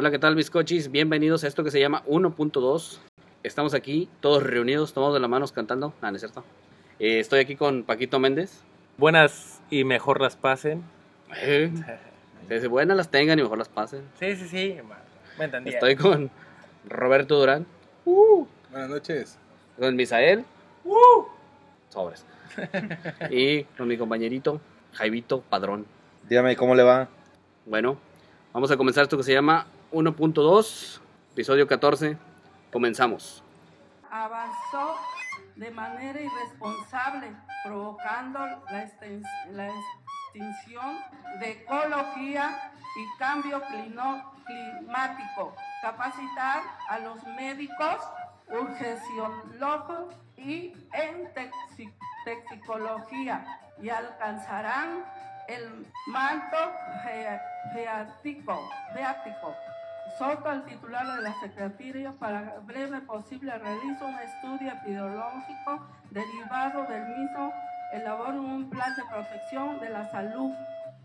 Hola, ¿qué tal, bizcochis? Bienvenidos a esto que se llama 1.2. Estamos aquí, todos reunidos, tomados de las manos cantando. Ah, no es cierto. Eh, estoy aquí con Paquito Méndez. Buenas y mejor las pasen. Eh, que buenas las tengan y mejor las pasen. Sí, sí, sí. Me entendí. Estoy con Roberto Durán. Buenas noches. Con Misael. Sobres. y con mi compañerito, Jaivito Padrón. Dígame, ¿cómo le va? Bueno, vamos a comenzar esto que se llama 1.2, episodio 14. Comenzamos. avanzó de manera irresponsable, provocando la, extinción de ecología y cambio climático, capacitar a los médicos, urgenciólogos y en toxi- toxicología y alcanzarán el manto geático, geático Soto al titular de la Secretaría para breve posible realiza un estudio epidemiológico derivado del mismo, elabora un plan de protección de la salud.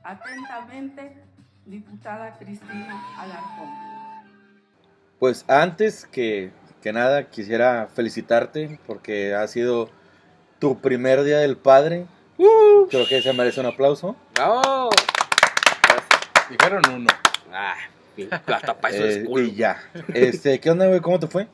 Atentamente, diputada Cristina Alarcón. Pues antes que, que nada quisiera felicitarte porque ha sido tu primer día del padre. Creo que se merece un aplauso. ¡Bravo! Dijeron uno. Ah, hasta para eso Eh, es culo. y ya. Este, ¿Qué onda, güey? ¿Cómo te fue?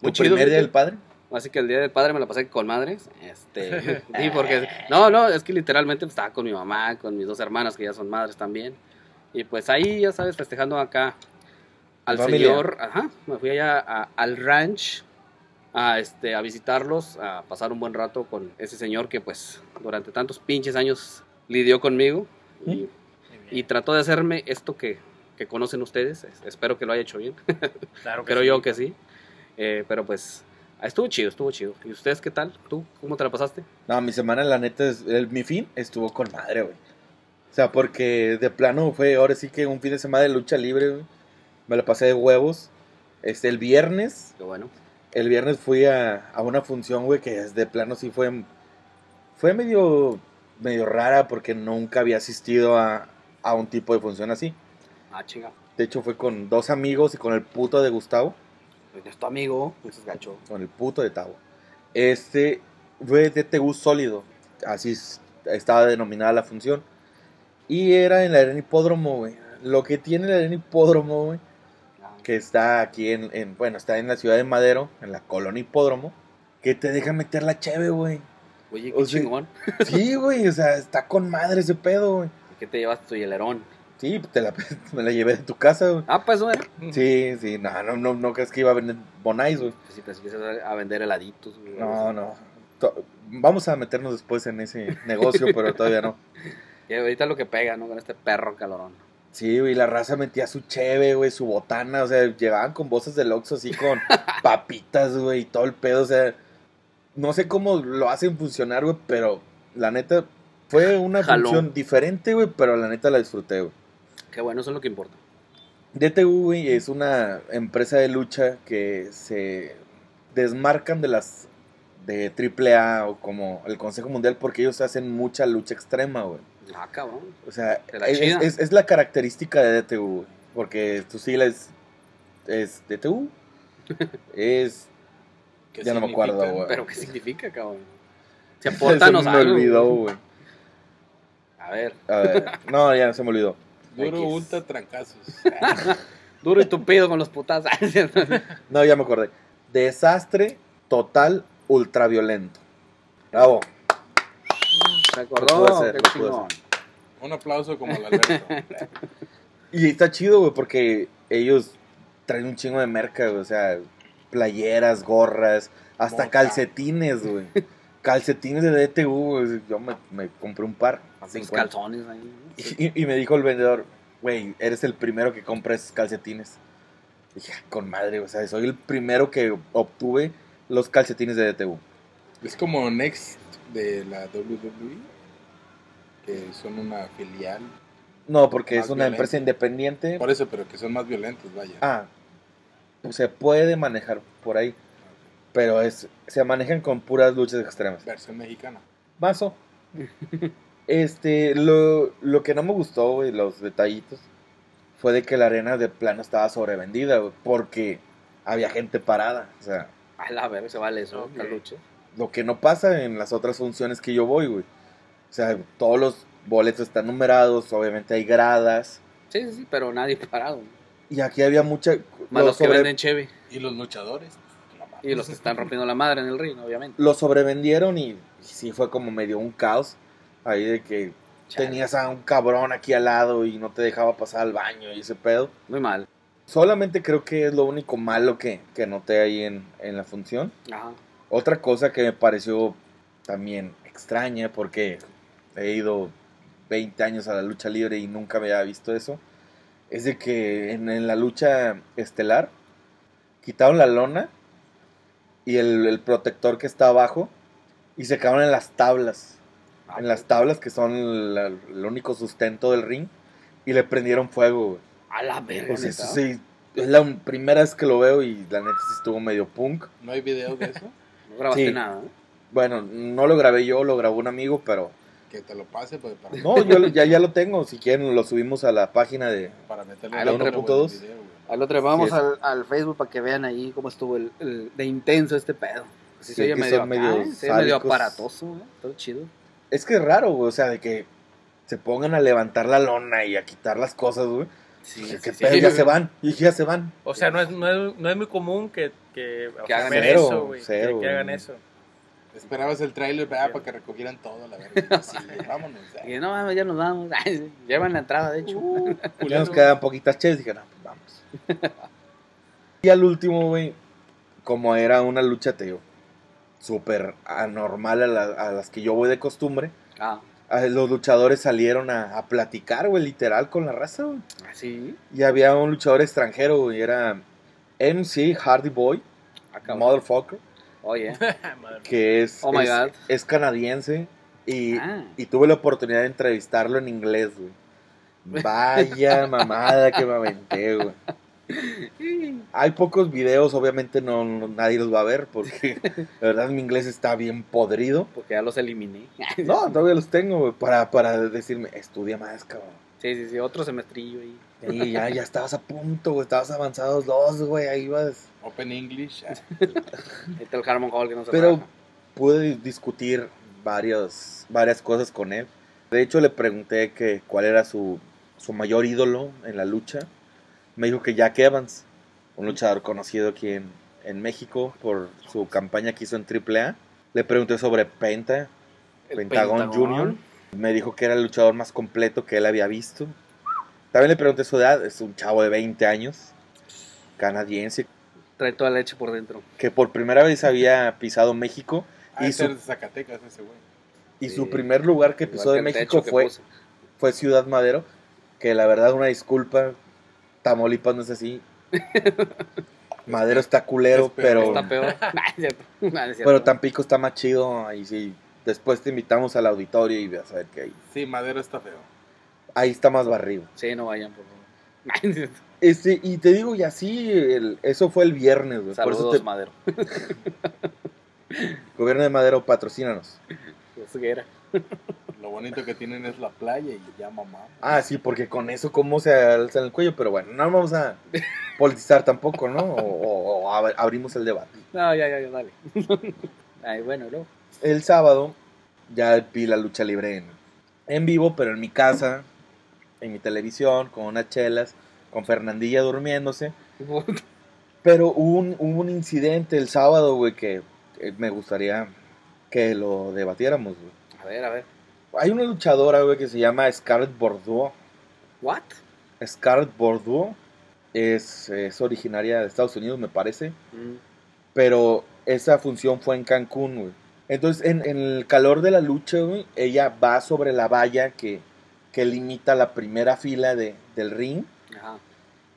Muy ¿Tu chido, primer día del padre? Así que el día del padre me la pasé con madres. Este, sí, porque. No, no, es que literalmente pues, estaba con mi mamá, con mis dos hermanas que ya son madres también. Y pues ahí, ya sabes, festejando acá al Familia. señor. Ajá, me fui allá a- al ranch a, este, a visitarlos, a pasar un buen rato con ese señor que, pues, durante tantos pinches años lidió conmigo. Y, y trató de hacerme esto que, que conocen ustedes. Es- Espero que lo haya hecho bien. Claro Creo sí. yo que sí. Eh, pero pues ah, estuvo chido, estuvo chido. ¿Y ustedes qué tal? ¿Tú cómo te la pasaste? No, mi semana, la neta, es, el- mi fin estuvo con madre, güey. O sea, porque de plano fue ahora sí que un fin de semana de lucha libre, güey. Me la pasé de huevos. Este, el viernes, Qué bueno. el viernes fui a, a una función, güey, que de plano sí fue, fue medio, medio rara porque nunca había asistido a, a un tipo de función así. Ah, chinga. De hecho, fue con dos amigos y con el puto de Gustavo, Pues es tu amigo, es gacho. con el puto de Tavo. Este fue de TU sólido, así es- estaba denominada la función. Y era en la arena hipódromo, güey. Lo que tiene la arena hipódromo, güey, que está aquí en, en- bueno, está en la ciudad de Madero, en la colonia hipódromo, que te deja meter la cheve, güey. Oye, o qué sea- chingón. Sí, güey, o sea, está con madre ese pedo, güey. ¿Qué te llevaste tu hielerón? Sí, te la, me la llevé de tu casa, güey. Ah, pues era. Sí, sí, no, no, no, no crees que iba a vender Bonais, güey. Pues si pensé que ibas a vender heladitos. güey, No, no. Vamos a meternos después en ese negocio, pero todavía no. Y ahorita lo que pega, ¿no? Con este perro calorón. Sí, güey, la raza metía su cheve, güey, su botana, o sea, llegaban con voces del Oxxo así con papitas, güey, y todo el pedo, o sea, no sé cómo lo hacen funcionar, güey, pero la neta fue una función diferente, güey, pero la neta la disfruté, güey. Qué bueno, eso es lo que importa. DTU, güey, es una empresa de lucha que se desmarcan de las de AAA o como el Consejo Mundial porque ellos hacen mucha lucha extrema, güey. Ah, cabrón. O sea, es, chida. es- es la característica de DTU, güey, porque tu sigla es, es DTU. es... ¿Qué Ya no me acuerdo, güey. Pero ¿qué significa, cabrón? Se Se aportanos me algo. olvidó, güey. A ver, A ver, no, ya se me olvidó. Duro ultra trancazos. duro y tupido con los putas. No, ya me acordé. Desastre total ultraviolento. Bravo. Se acordó. hacer. Un aplauso como el Alberto. Y está chido, güey, porque ellos traen un chingo de merca, güey. O sea, playeras, gorras, hasta calcetines, güey. Calcetines de DTU, güey. Yo me, me compré un par. A Los 50. calzones ahí. Y, y me dijo el vendedor, güey, eres el primero que compra esos calcetines. Dije, "Ah, con madre, o sea, soy el primero que obtuve los calcetines de DTU. es como Next de la WWE. Que son una filial. No, porque es una violento. empresa independiente. Por eso, pero que son más violentos, vaya. Ah, se puede manejar por ahí. Pero es se manejan con puras luchas extremas. Versión mexicana. fue de que la arena de plano estaba sobrevendida, güey, porque había gente parada. O sea, A la ver, se vale eso, Ok. la lucha. lo que no pasa en las otras funciones que yo voy, güey. O sea, todos los boletos están numerados, obviamente hay gradas. Sí, sí, sí, pero nadie parado. Y aquí había mucha... Más los que sobre- venden cheve Y los luchadores. no y los que están rompiendo la madre en el ring, obviamente. Lo sobrevendieron y, y sí fue como medio un caos. Ahí de que Chale. tenías a un cabrón aquí al lado y no te dejaba pasar al baño y ese pedo. Muy mal. Solamente creo que es lo único malo que, que noté ahí en, en la función. Ajá. Otra cosa que me pareció también extraña, porque he ido 20 años a la lucha libre y nunca me había visto eso, es de que en, en la lucha estelar quitaron la lona y el, el protector que está abajo y se quedaron en las tablas, en las tablas que son la- el único sustento del ring y le prendieron fuego. güey. A la verga, Pues eso sí, es la primera vez que lo veo y la neta sí estuvo medio punk. ¿No hay video de eso? No grabaste Sí. nada, ¿eh? Bueno, no lo grabé yo, lo grabó un amigo, pero Que te lo pase pues, para, no, yo ya, ya lo tengo. Si quieren, lo subimos a la página de. para dos. video, güey. Al otro, vamos Sí. al, al Facebook para que vean ahí cómo estuvo el, el- de intenso este pedo. Sí, Sí, se oye medio, acá, medio medio aparatoso, ¿eh? Todo chido. Es que es raro, güey. O sea, de que se pongan a levantar la lona y a quitar las cosas, güey. Sí, Que- sí, que sí. pedo, ya se van. Y ya se van. O sea, no es, no es, no es muy común que, que, hagan cero, eso, güey. que, que hagan eso. Esperabas el trailer ¿verdad? para que recogieran todo, la verdad. Sí, vámonos. ya. Y no ya nos vamos. Llevan la entrada, de hecho. Uh, Ya nos quedan poquitas ches. Dije, no, pues vamos. y al último, güey, como era una lucha, te digo, súper anormal a, la- a las que yo voy de costumbre. Ah, Los luchadores salieron a, a platicar, güey, literal con la raza, güey. así. Y había un luchador extranjero, güey, era MC Hardy Boy, Acá. motherfucker, Oye. Que es, Oh my es, God. es canadiense y, Ah. y tuve la oportunidad de entrevistarlo en inglés, güey. Vaya mamada que me aventé, güey. Hay pocos videos, obviamente no, no- nadie los va a ver porque la verdad mi inglés está bien podrido. Porque ya los eliminé. No, todavía los tengo, para, para decirme, estudia más, cabrón. Sí, sí, sí. Otro semestrillo ahí. Y ya, ya estabas a punto, güey, estabas avanzados dos, güey, ahí vas. Open English. ah. Está el Harmon Hall que no se Pero raja. pude discutir varios, varias cosas con él. De hecho, le pregunté que cuál era su, su mayor ídolo en la lucha. Me dijo que Jack Evans, un luchador conocido aquí en, en México por su campaña que hizo en AAA. Le pregunté sobre Penta, El Pentagon Junior. Me dijo que era el luchador más completo que él había visto. También le pregunté su edad, es un chavo de 20 años, canadiense, Trae toda la leche por dentro. que por primera vez había pisado México Ah, y su de Zacatecas ese güey. Y Sí. su primer lugar que pisó de México fue, fue Ciudad Madero. Que la verdad, una disculpa. Tamaulipas no es así. Madero está culero, Es pero, Está peor. Es cierto. pero Tampico está más chido. Ahí sí. Después te invitamos al auditorio y vas a ver que ahí, Sí, Madero está feo. ahí está más barrido. Sí, no vayan, por favor. Cierto. Este, y te digo, y así, el- eso fue el viernes, güey. Por eso Saludos, te, Madero. gobierno de Madero, patrocínanos. Era. Lo bonito que tienen es la playa y ya mamá. Ah, sí, porque con eso, ¿cómo se alza el cuello? Pero bueno, no vamos a politizar tampoco, ¿no? O, o- o ab- abrimos el debate. No, ya, ya, ya, dale. Ay, bueno, no. El sábado ya vi la lucha libre en, en vivo, pero en mi casa, en mi televisión, con unas chelas, con Fernandilla durmiéndose. Pero hubo un, hubo un incidente el sábado, güey, que eh, me gustaría que lo debatiéramos, güey. A ver, a ver. Hay una luchadora, güey, que se llama Scarlett Bordeaux. ¿What? Scarlett Bordeaux es, es originaria de Estados Unidos, me parece. Mm. pero esa función fue en Cancún, güey. Entonces, en, en el calor de la lucha, güey, ella va sobre la valla que, que limita la primera fila de, del ring. Ajá.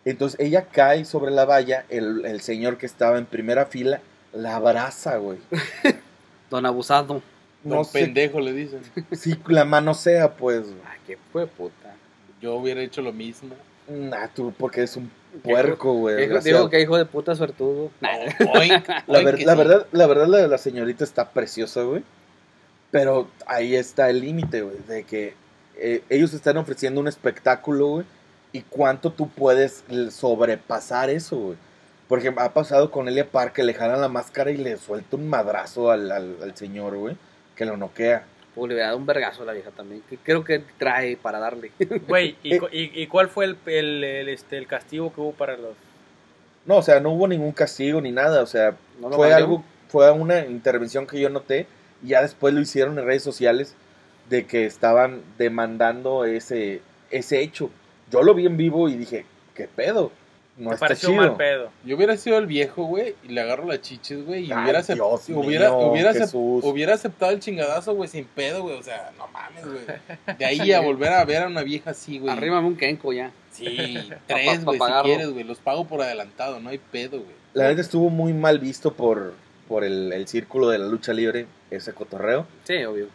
Entonces, ella cae sobre la valla, el, el señor que estaba en primera fila la abraza, güey. Don Abusado. No Don sé pendejo le dicen. si la mano sea, pues. Ay, qué fue puta. Yo hubiera hecho lo mismo. Nah, tú, porque es un puerco, güey. Digo, que hijo de puta suertudo. Nah. Oink, La, ver- sí. verdad, la verdad, la, la señorita está preciosa, güey. Pero ahí está el límite, güey, de que eh, ellos están ofreciendo un espectáculo, güey, y cuánto tú puedes sobrepasar eso, güey. Porque ha pasado con Elia Park que le jalan la máscara y le suelta un madrazo al, al, al señor, güey, que lo noquea. O le hubiera dado un vergazo a la vieja también. Que creo que trae para darle. Güey, ¿y, y, y cuál fue el, el, el, este, el castigo que hubo para los... No, o sea, no hubo ningún castigo ni nada, o sea, ¿No lo fue valió? algo, fue una intervención que yo noté y ya después lo hicieron en redes sociales de que estaban demandando ese, ese hecho. Yo lo vi en vivo y dije, ¿qué pedo? No Me está pareció chido. mal pedo. Yo hubiera sido el viejo, güey, y le agarro las chiches, güey, y Ay, hubiera, acep- Dios hubiera, mío, hubiera, acep- Jesús. hubiera aceptado el chingadazo, güey, sin pedo, güey. O sea, no mames, güey. De ahí a volver a ver a una vieja así, güey. Arrímame un kenko ya. Sí, Pa- tres, pa- güey, si pagarlo. quieres, güey. Los pago por adelantado, no hay pedo, güey. La neta estuvo muy mal visto por, por el, el círculo de la lucha libre, ese cotorreo. Sí, obvio.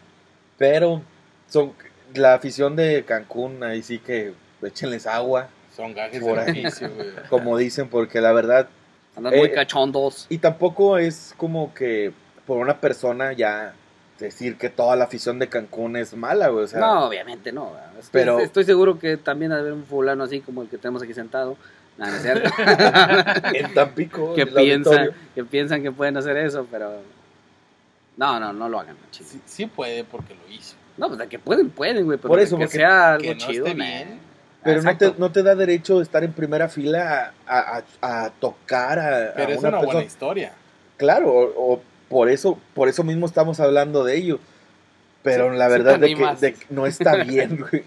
Pero son la afición de Cancún, ahí sí que échenles agua, Son gajes Por de ahí. oficio, güey. como dicen, porque la verdad Andan Eh, muy cachondos. Y tampoco es como que por una persona ya decir que toda la afición de Cancún es mala, güey. O sea, no, obviamente no. Estoy, pero- estoy seguro que también haber un fulano así como el que tenemos aquí sentado. No, no es cierto. en Tampico, que, piensan, que piensan que pueden hacer eso, pero... No, no, no lo hagan, chicos. Sí, sí puede porque lo hizo. No, pues de que pueden, pueden, güey. Pero Por eso, que porque- sea algo que no chido, esté bien. Pero no te, no te da derecho de estar en primera fila a, a- a- tocar a, a Pero es una una buena persona. historia. Claro, o, o por eso por eso mismo estamos hablando de ello. Pero Sí, la verdad de que, animas. de que no está bien, güey.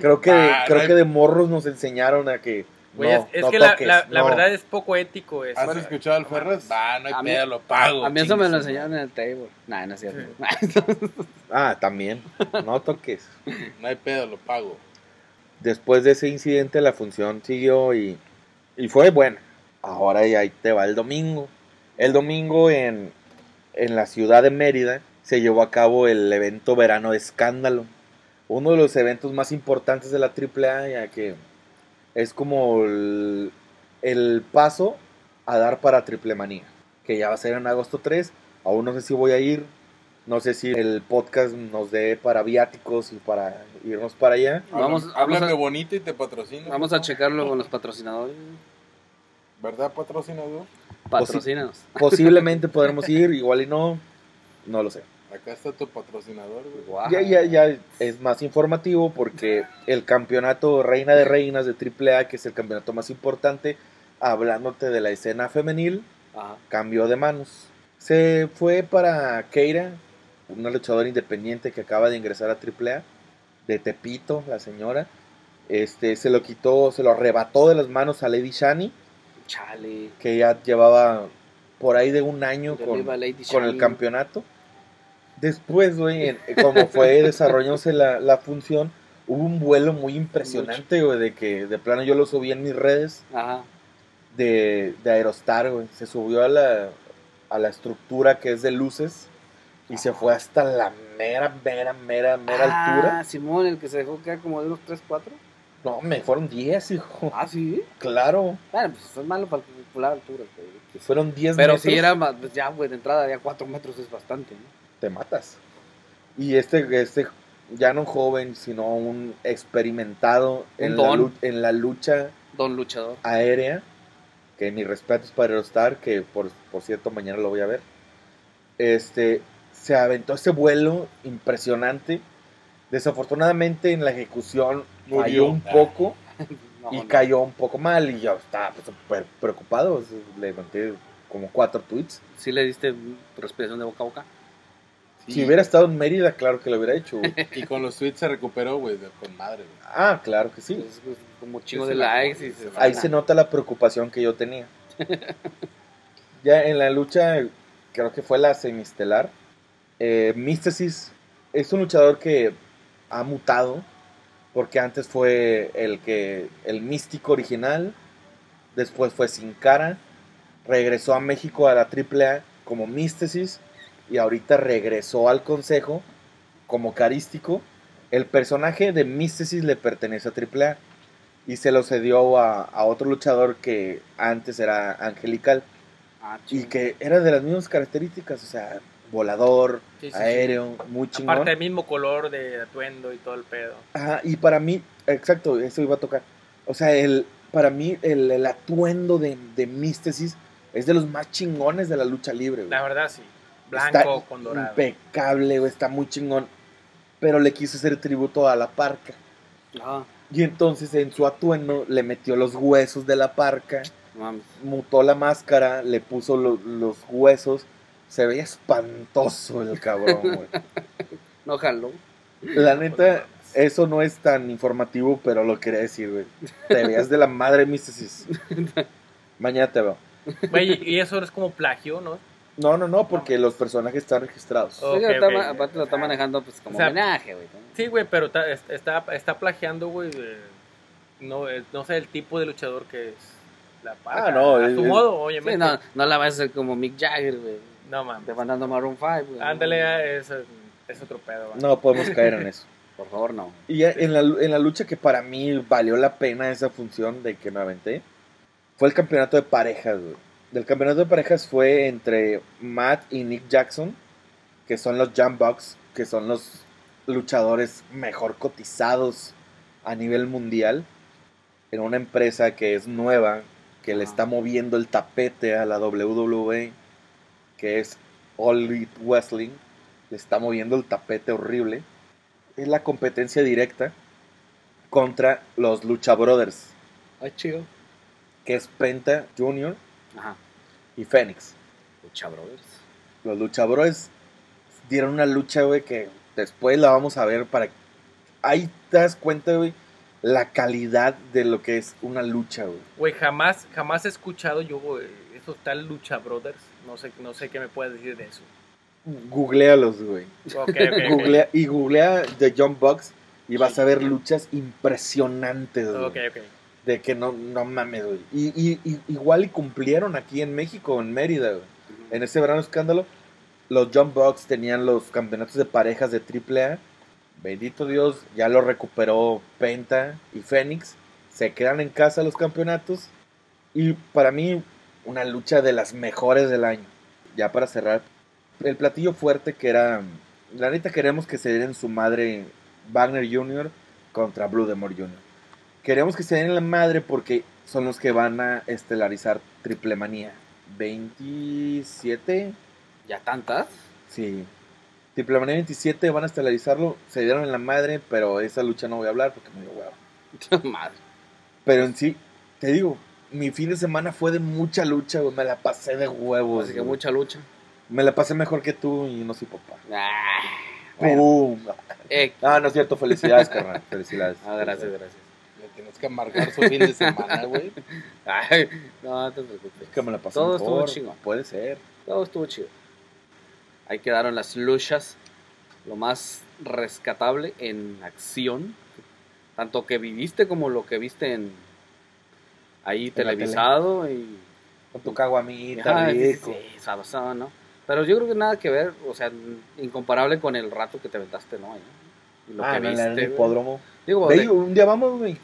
Creo que, Ah, creo no hay- que de morros nos enseñaron a que Güey, no, es, es no que la, toques, la, la no. verdad es poco ético eso. ¿Has escuchado al Ferras? Va, no hay pedo, lo pago. A mí eso me lo enseñaron en el table. Nah, no es cierto. Ah, también. No toques. No hay pedo, lo pago. Después de ese incidente la función siguió y, y fue buena. Ahora ya te va el domingo. El domingo en, en la ciudad de Mérida se llevó a cabo el evento Verano Escándalo. Uno de los eventos más importantes de la AAA ya que es como el, el paso a dar para Triple Manía. Que ya va a ser en agosto 3. Aún no sé si voy a ir. No sé si el podcast nos dé para viáticos y para irnos para allá. Vamos- vamos háblame a- bonito y te patrocino. Vamos a checarlo con los patrocinadores. ¿Verdad, patrocinador? Patrocínanos. Posiblemente podremos ir, igual y no. No lo sé. Acá está tu patrocinador, güey. Guau. Ya, ya, ya es más informativo porque el campeonato Reina de Reinas de AAA, que es el campeonato más importante, hablándote de la escena femenil, Ajá. cambió de manos. Se fue para Keira, una luchadora independiente que acaba de ingresar a AAA, de Tepito, la señora. Este, se lo quitó, se lo arrebató de las manos a Lady Shani, Chale. que ya llevaba por ahí de un año De con, con el campeonato. Después, güey, como fue desarrollándose la, la función, hubo un vuelo muy impresionante, güey, de que de plano yo lo subí en mis redes Ajá. de, de Aerostar, güey. Se subió a la, a la estructura que es de luces y se fue hasta la mera, mera, mera, mera ah, altura. Simón, el que se dejó quedar como de unos 3, 4. No, me fueron 10, hijo. Ah, sí. Claro, Bueno, pues eso es malo para calcular alturas, fueron 10 Pero metros. si era más, pues ya, güey, de entrada ya 4 metros es bastante, ¿no? te matas. Y este, este ya no joven, sino un experimentado Un en la, don. lu- en la lucha Don luchador. aérea, que mis respetos para Aerostar, que por, por cierto mañana lo voy a ver. Este, se aventó ese vuelo impresionante. Desafortunadamente en la ejecución Murió. falló un Ah. poco No, y no. cayó un poco mal y yo estaba pues, súper preocupado. Levanté como cuatro tweets. ¿Sí le diste respiración de boca a boca? Sí. Si hubiera estado en Mérida, claro que lo hubiera hecho. güey. Y con los tweets se recuperó, güey, con madre, güey. ah, claro que sí. Pues, pues, como chingo de likes y se Ahí se nota la preocupación que yo tenía. ya en la lucha, creo que fue la semistelar. Eh, Mysticis es un luchador que ha mutado. Porque antes fue el que. el místico original. Después fue sin cara. Regresó a México a la AAA como Mysticis. Y ahorita regresó al consejo como carístico. El personaje de Mysticis le pertenece a AAA y se lo cedió a, a otro luchador que antes era angelical Ah, y que era de las mismas características, o sea, volador, Sí, sí, sí. aéreo, muy chingón. Aparte del mismo color de atuendo y todo el pedo. Ajá, y para mí, exacto, eso iba a tocar. O sea, el, para mí, el, el atuendo de, de Místesis es de los más chingones de la lucha libre, güey. La verdad, sí. Está Blanco con dorado. impecable, güey, está muy chingón. Pero le quiso hacer tributo a la parca. Ah, Y entonces en su atuendo le metió los huesos de la parca, mames. mutó la máscara, le puso lo- los huesos. Se veía espantoso el cabrón, güey. No jaló. La neta, eso no es tan informativo, pero lo quería decir, güey. Te veías de la madre místesis. Mañana te veo. Güey, y eso es como plagio, ¿no? No, no, no, porque los personajes están registrados. Oh. Ok, Sí, está aparte lo está manejando pues como O sea, homenaje, güey. Sí, güey, pero ta- es- está, está plagiando, güey. eh, No, eh, no sé el tipo de luchador que es. La. Ah, no, A es- su modo, Sí, obviamente. no, no la vas a hacer como Mick Jagger, güey. No mames. Demandando Maroon 5, güey. Ándale, ah, es, es otro pedo. güey. No podemos caer en eso. Por favor, no. Y ya en la, en la lucha que para mí valió la pena esa función de que me aventé, fue el campeonato de parejas, güey. Del campeonato de parejas fue entre Matt y Nick Jackson, que son los Jump Bucks, que son los luchadores mejor cotizados a nivel mundial, en una empresa que es nueva, que le está moviendo el tapete a la WWE, que es All Elite Wrestling, le está moviendo el tapete horrible. Es la competencia directa contra los Lucha Brothers, Ay, chido. que es Penta Jr. Ajá. y Fénix. Lucha Brothers. Los Lucha Brothers dieron una lucha, güey, que después la vamos a ver para... Ahí te das cuenta, güey, la calidad de lo que es una lucha, güey. Güey, jamás, jamás he escuchado yo, güey, esos tal Lucha Brothers. No sé, no sé qué me puedes decir de eso. Googlealos, güey. Ok, ok, ok. Googlea, y googlea The Jump Box y vas a ver luchas impresionantes, güey. De que no, no mames, güey. Y, y- y- igual y cumplieron aquí en México, en Mérida, güey. En ese verano escándalo, los Jump Box tenían los campeonatos de parejas de AAA. Bendito Dios, ya lo recuperó Penta y Fénix. Se quedan en casa los campeonatos. Y para mí, una lucha de las mejores del año. Ya para cerrar, el platillo fuerte que era. La neta queremos que se den su madre Wagner Jr. contra Blue Jr. Queremos que se den la madre porque son los que van a estelarizar Triple Manía. 27, ¿Ya tantas? sí. Triple Manía 27 van a estelarizarlo. Se dieron en la madre, pero esa lucha no voy a hablar porque me dio huevo. Madre. Pero en sí, te digo, mi fin de semana fue de mucha lucha, güey. Me la pasé de huevos. Así que güey. mucha lucha. Me la pasé mejor que tú y no soy papá. Ah, bueno. Pum. Eh, Ah, no es cierto. Felicidades, carnal. Felicidades. ah, gracias, gracias. Le tienes que amargar su fin de semana, güey. Ay, no, no te preocupes. Es que me la pasé Todo mejor. estuvo chingón. Puede ser. Todo estuvo chido. Ahí quedaron las luchas. Lo más rescatable en acción. Tanto que viviste como lo que viste en ahí televisado y Con tu caguamita, rico. sí, sabrosón, ¿no? Pero yo creo que nada que ver, o sea, incomparable con el rato que te aventaste, ¿no? Y lo ah, que no, en viste. el hipódromo. Digo, de- un día vamos, güey.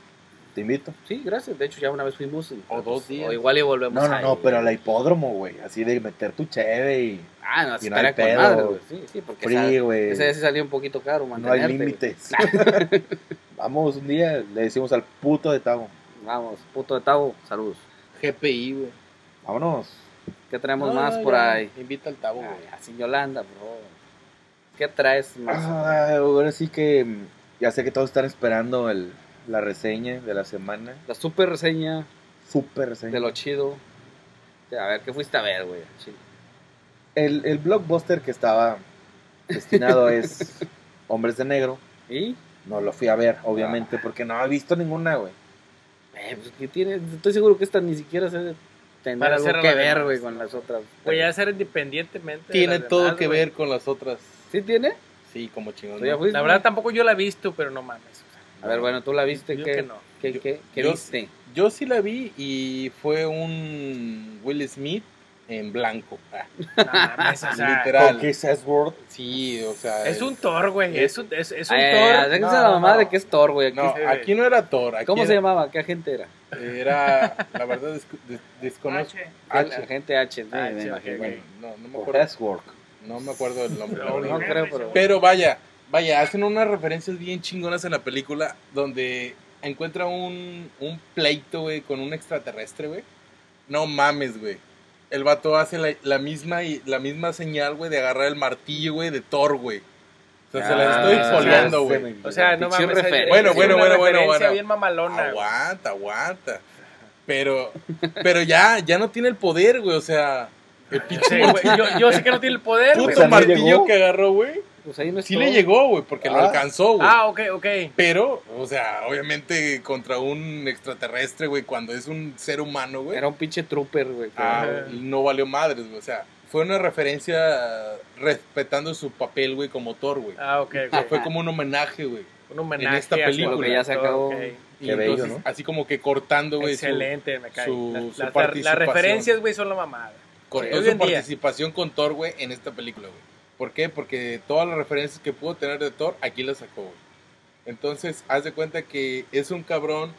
Te invito. sí, gracias. De hecho, ya una vez fuimos. y, O dos días. O igual y volvemos No, no, ahí. no, pero a la hipódromo, güey. Así de meter tu cheve y Ah, no, y no con pedo. madre, güey. Sí, sí, porque free, güey. ese sí salió un poquito caro No hay mantenerte. límites. Vamos un día, le decimos al puto de Tavo. Vamos, puto de Tavo, saludos. GPI, güey. Vámonos. ¿Qué traemos No, más no, por ya, ahí? Invita al tabo, güey. Ay, así Yolanda, bro. ¿Qué traes más? Ah, ahora sí que mm, ya sé que todos están esperando el, la reseña de la semana. La super reseña Súper reseña. de lo chido. A ver, ¿qué fuiste a ver, güey? El, el blockbuster que estaba destinado es Hombres de Negro. ¿Y? No lo fui a ver, obviamente, Ah. porque no he visto ninguna, güey. Eh, pues que tiene, estoy seguro que esta ni siquiera se tener Para algo hacer que ver, güey, con las otras. Voy a hacer independientemente. de Tiene todo demás, que güey. ver con las otras. ¿Sí tiene? Sí, como chingón. ¿Tú ya fuiste? La verdad tampoco yo la he visto, pero no mames. A ver, bueno, tú la viste, Yo ¿qué, que no. qué, Yo- qué, qué yo- viste? Yo sí la vi y fue un Will Smith en blanco. Ah, No mames, o sea, Literal. Chris Hemsworth. sí, o sea. es un Thor, güey. Es, un- es, es un Ay, Thor. No, la mamá no. de que es Thor, güey. aquí. No, aquí no era Thor. Aquí ¿Cómo se era, llamaba? ¿Qué agente era? Era, la verdad, des- des- desconozco. El H. agente H, sí, Ah, me sí, imagino. Bueno, no, no me acuerdo. No me acuerdo del nombre. No. No creo, pero... Pero vaya, vaya, hacen unas referencias bien chingonas en la película donde encuentra un, un pleito, güey, con un extraterrestre, güey. No mames, güey. El vato hace la, la misma y la misma señal, güey, de agarrar el martillo, güey, de Thor, güey. O sea, se la Ah, estoy spoileando, se güey. O sea, no mames. es- refer- es Bueno, una bueno, bueno, bueno, bueno. bien mamalona. Aguanta, aguanta. Pero, pero ya, ya no tiene el poder, güey. O sea, el pinche Sí, güey, yo, yo sé que no tiene el poder, puto sea, ¿no martillo que agarró, güey. Pues ahí no es Sí todo. le llegó, güey, porque lo Ah. alcanzó, güey. Ah, ok, ok. Pero, o sea, obviamente contra un extraterrestre, güey, cuando es un ser humano, güey. Era un pinche trooper, güey. ah, no valió madres, güey. O sea, fue una referencia respetando su papel, güey, como Thor, güey. Ah, ok, O sea, ok. fue como un homenaje, güey. Un homenaje esta hacia película. lo que ya se acabó. Y Qué bello, entonces, ¿no? así como que cortando, güey, su- Excelente, me cae. su- Las- su las, las participación. referencias, güey, son la mamada. cortó Hoy su en día. participación con Thor, güey, en esta película, güey. ¿Por qué? Porque todas las referencias que pudo tener de Thor, aquí las sacó, güey. Entonces, haz de cuenta que es un cabrón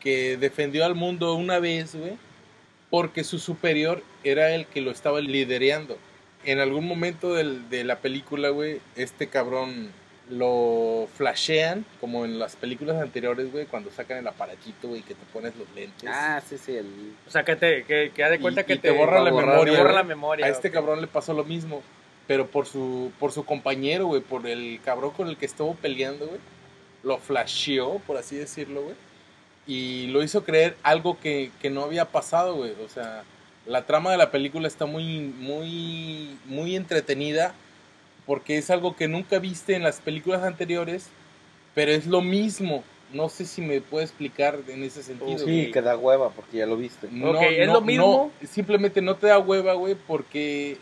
que defendió al mundo una vez, güey, porque su superior era el que lo estaba liderando. En algún momento del- de la película, güey, este cabrón lo flashean, como en las películas anteriores, güey, cuando sacan el aparatito, güey, que te pones los lentes. Ah, sí, sí. El... O sea, que te, que, que haz de cuenta Y- que y te borra la memoria, borra la memoria. A este cabrón le pasó lo mismo, pero por su por su compañero, güey, por el cabrón con el que estuvo peleando, güey, lo flasheó, por así decirlo, güey, y lo hizo creer algo que, que no había pasado, güey. O sea, la trama de la película está muy muy muy entretenida porque es algo que nunca viste en las películas anteriores, pero es lo mismo. No sé si me puede explicar en ese sentido. Sí, que da hueva porque ya lo viste. No, Ok, ¿es no, lo mismo? no, simplemente no te da hueva, güey, porque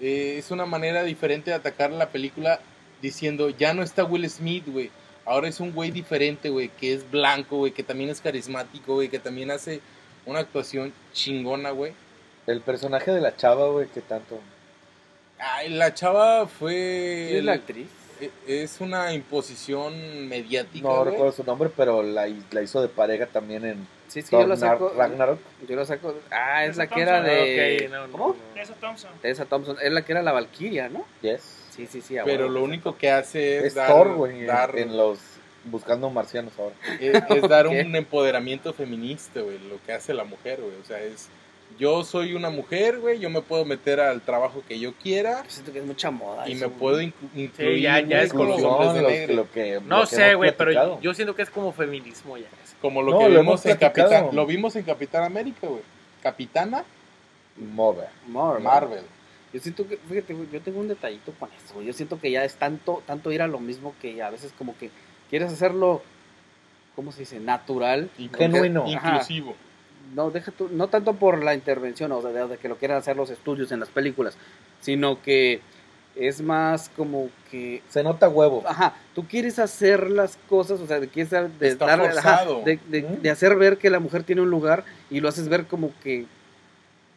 eh, es una manera diferente de atacar la película diciendo, ya no está Will Smith, güey. Ahora es un güey diferente, güey, que es blanco, güey, que también es carismático, güey, que también hace una actuación chingona, güey. El personaje de la chava, güey, que tanto. Ay, la chava fue... ¿Es la actriz? e- Es una imposición mediática, No recuerdo su nombre, pero la, la hizo de pareja también en Sí, sí, yo la Thor saco. Ragnarok. Yo la saco. Ah, es Tessa la que era de. Ok, no, no, ¿Cómo? no. Tessa Thompson. Tessa Thompson. Es la que era la Valkyria, ¿no? Yes. Sí, sí, sí. Pero lo único que hace es, Es dar, Thor, güey, en- dar- en los Buscando Marcianos ahora. es, es dar un empoderamiento feminista, güey, lo que hace la mujer, güey. O sea, es, yo soy una mujer, güey, yo me puedo meter al trabajo que yo quiera Yo siento que es mucha moda. y eso, me güey. puedo inclu- incluir ya- es con los como- hombres de lo, negro. lo que, No lo que sé, güey, pero yo siento que es como feminismo ya. Como lo No, que lo vimos en. Capitán, lo vimos en Capitán América, güey. Capitana Mover. Marvel. Marvel. Yo siento que, fíjate, güey, yo tengo un detallito con eso. güey. Yo siento que ya es tanto, tanto ir a lo mismo que a veces como que quieres hacerlo, ¿cómo se dice? Natural. Genuino. Inclusivo. No, deja tú, no tanto por la intervención, o sea, de, de que lo quieran hacer los estudios en las películas, sino que es más como que Se nota huevo. Ajá, tú quieres hacer las cosas, o sea, de, quieres dar- de, Está darle- ajá, forzado. de, de- Ujú. de hacer ver que la mujer tiene un lugar y lo haces ver como que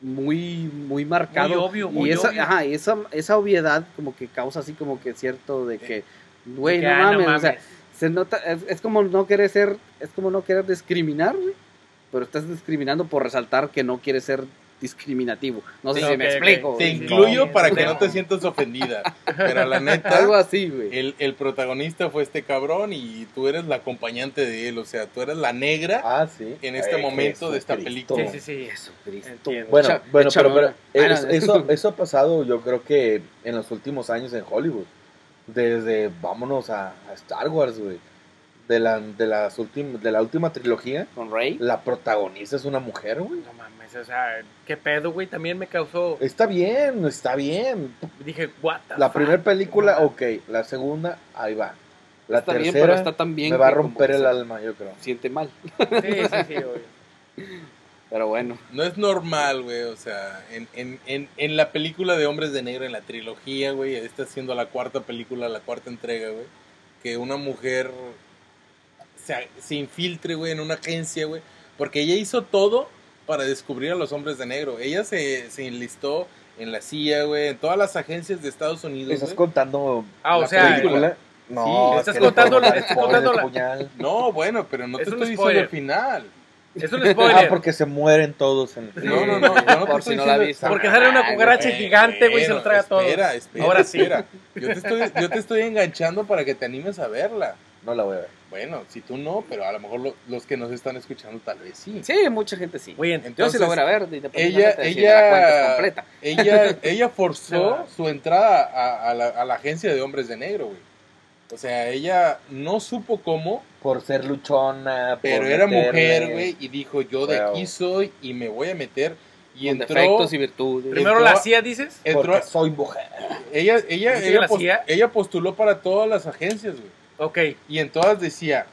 muy muy marcado Muy obvio, y muy esa, obvio. ajá, y esa esa obviedad como que causa así como que cierto de que güey, Que, no, ah, mames, o sea, se nota es, es como no querer ser es como no querer discriminar, güey, pero estás discriminando por resaltar que no quieres ser discriminativo. No sé Sí, si me explico. Te incluyo no, para no. que no te sientas ofendida. Pero la neta, Algo así, güey. el, el protagonista fue este cabrón y tú eres la acompañante de él. O sea, tú eres la negra Ah, sí. en este Ay, momento de esta película. Sí, sí, sí. Jesucristo. Entiendo. Bueno, Echa- bueno, pero, pero. Ah, eso, eso ha pasado yo creo que en los últimos años en Hollywood. Desde, vámonos a, a Star Wars, güey. De la, de, las de la última trilogía, con Rey. la protagonista es una mujer, güey. No mames, o sea, qué pedo, güey. También me causó. Está bien, está bien. Dije, what the La primera película, No, ok. La segunda, ahí va. La está bien, tercera pero está tan bien me va a romper el alma, yo creo. Siente mal. Sí, sí, sí, obvio. Pero bueno. No es normal, güey. O sea, en, en, en, en la película de Hombres de Negro, en la trilogía, güey, está siendo la cuarta película, la cuarta entrega, güey, que una mujer se, se infiltre, güey, en una agencia, güey, porque ella hizo todo para descubrir a los hombres de negro. Ella se, se enlistó en la CIA, güey, en todas las agencias de Estados Unidos. ¿Estás contando Ah, o la sea, película? Sí, No, estás es contando la- estás contando la- puñal. No, bueno, pero no Es te estoy diciendo el final. Es un spoiler. Ah, porque se mueren todos en el No, no, no, yo no te Por estoy si no la diciendo- viste. Porque sale una Ah, cucaracha gigante, güey, y se lo traga todo. Espera, espera. Ahora sí. espera. Yo te, estoy, yo te estoy enganchando para que te animes a verla. No la voy a ver. Bueno, si tú no, pero a lo mejor lo- los que nos están escuchando tal vez sí. Sí, mucha gente sí. Oye, Yo sí Entonces, lo voy a ver. ella, de si la cuenta es ella, completa. ella, ella forzó No. su entrada a, a la, a la agencia de hombres de negro, güey. O sea, ella no supo cómo, Por ser luchona, por pero era meterle- mujer, güey, y dijo, yo de aquí soy y me voy a meter. Y Con entró, defectos y virtudes. primero entró- la hacía, dices. entró- Porque soy mujer. ella, ella, ¿Viste que ella, la ella postuló para todas las agencias, güey. Ok. Y en todas decía,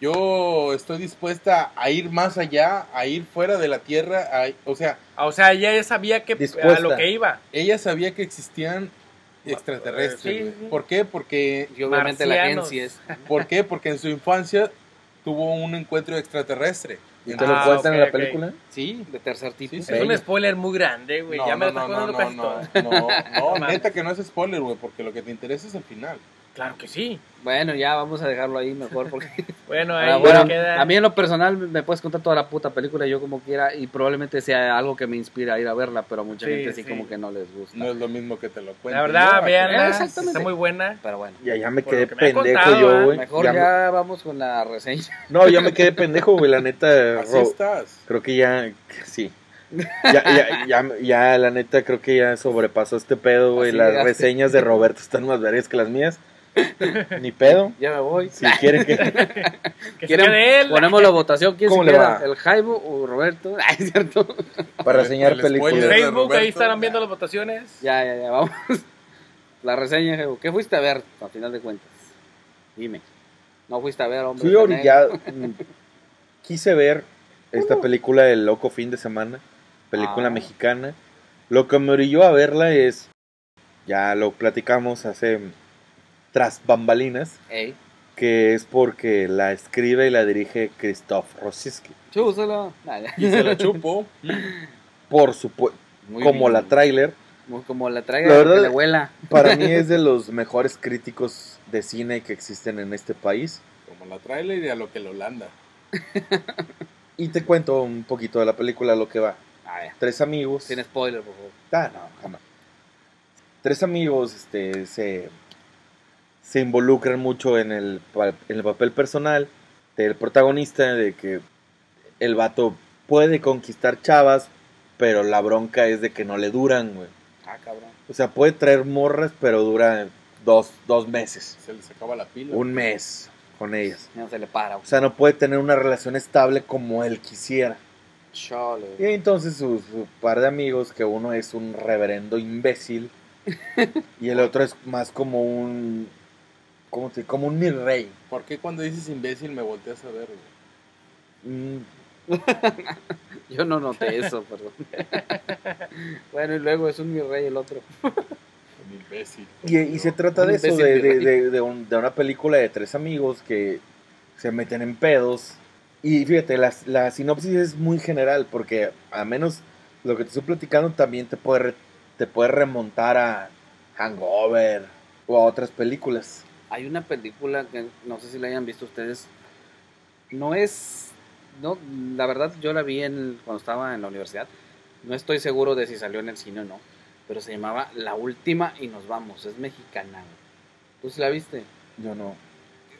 yo estoy dispuesta a ir más allá, a ir fuera de la tierra, a- o sea, Ah, O sea, ella ya sabía que a Dispuesta. lo que iba. ella sabía que existían extraterrestres. Sí, sí. ¿Por qué? Porque, Y obviamente la Marcianos. agencia es. ¿por qué? Porque en su infancia tuvo un encuentro extraterrestre. ¿Y te Ah, lo cuentan en ok, la película? Sí. de tercer tipo. Sí, sí. Es un spoiler muy grande, güey. No, ya me no, lo no, no, no, no, No, neta que no es spoiler, güey, porque lo que te interesa es el final. Claro que sí. Bueno, ya vamos a dejarlo ahí mejor porque Bueno, ahí Ah, bueno, queda. a mí en lo personal me puedes contar toda la puta película yo como quiera y probablemente sea algo que me inspire a ir a verla, pero a mucha Sí, gente sí, sí. como que no les gusta. No es lo mismo que te lo cuente. la verdad, véanla. Exactamente. Está muy buena. Pero bueno, Ya, ya me quedé me pendejo contado, yo, ¿eh? güey. mejor Ya ya, me- vamos con la reseña. No, ya me quedé pendejo, güey, la neta. Así Ro- estás. Creo que ya, sí. Ya, ya, ya, ya, la neta, creo que ya sobrepasó este pedo, güey. Las llegaste. reseñas de Roberto están más vergas que las mías. Ni pedo. Ya me voy. Si quieren que. Que se ¿Quieren- quede él. Ponemos la votación. ¿Quién ¿Cómo se le queda? va? ¿El Jaibo o Roberto? Ay, es cierto. Para reseñar El En spoiler. películas. de Facebook, ahí estarán viendo las votaciones. Ya, ya, ya, vamos. La reseña, Jaibo. ¿Qué fuiste a ver, a final de cuentas? Dime. ¿No fuiste a ver, hombre? Fui orillado. mm, Quise ver esta película El Loco Fin de Semana. Película Ah. mexicana. Lo que me orilló a verla es. Ya lo platicamos hace. Tras bambalinas. Ey, Que es porque la escribe y la dirige Christoph. Ah, ya. Y se la chupo. Por supuesto. Como bien. la tráiler. Como- la traiga La que le huela. Para mí es de los mejores críticos de cine que existen en este país. Como la trailer y a lo que lo landa. Y te cuento un poquito de la película, lo que va. A ver, Tres amigos. sin spoiler, por favor. Ah, no, jamás. Tres amigos este, se, se involucran mucho en el, en el papel personal del protagonista, de que el vato puede conquistar chavas, pero la bronca es de que no le duran, güey. Ah, cabrón. O sea, puede traer morras, pero dura dos, dos meses, Se les acaba la pila. un mes con ellas. No se le para. O sea, no puede tener una relación estable como él quisiera. Chale. Y entonces su, su par de amigos, que uno es un reverendo imbécil y el otro es más como un... ¿Cómo te Como un mi rey. ¿Por qué cuando dices imbécil me volteas a ver, güey? Mm, Yo no noté eso, perdón. bueno, y luego es un mi rey el otro. Un imbécil. Y, y se trata de eso, de, de, de- de un- de una película de tres amigos que se meten en pedos. Y fíjate, la, la sinopsis es muy general porque a menos lo que te estoy platicando también te puede, re- te puede remontar a Hangover o a otras películas. Hay una película que no sé si la hayan visto ustedes. No es. No, la verdad, yo la vi en, cuando estaba en la universidad. No estoy seguro de si salió en el cine o no. Pero se llamaba La Última y nos vamos. Es mexicana. ¿Tú sí la viste? Yo no.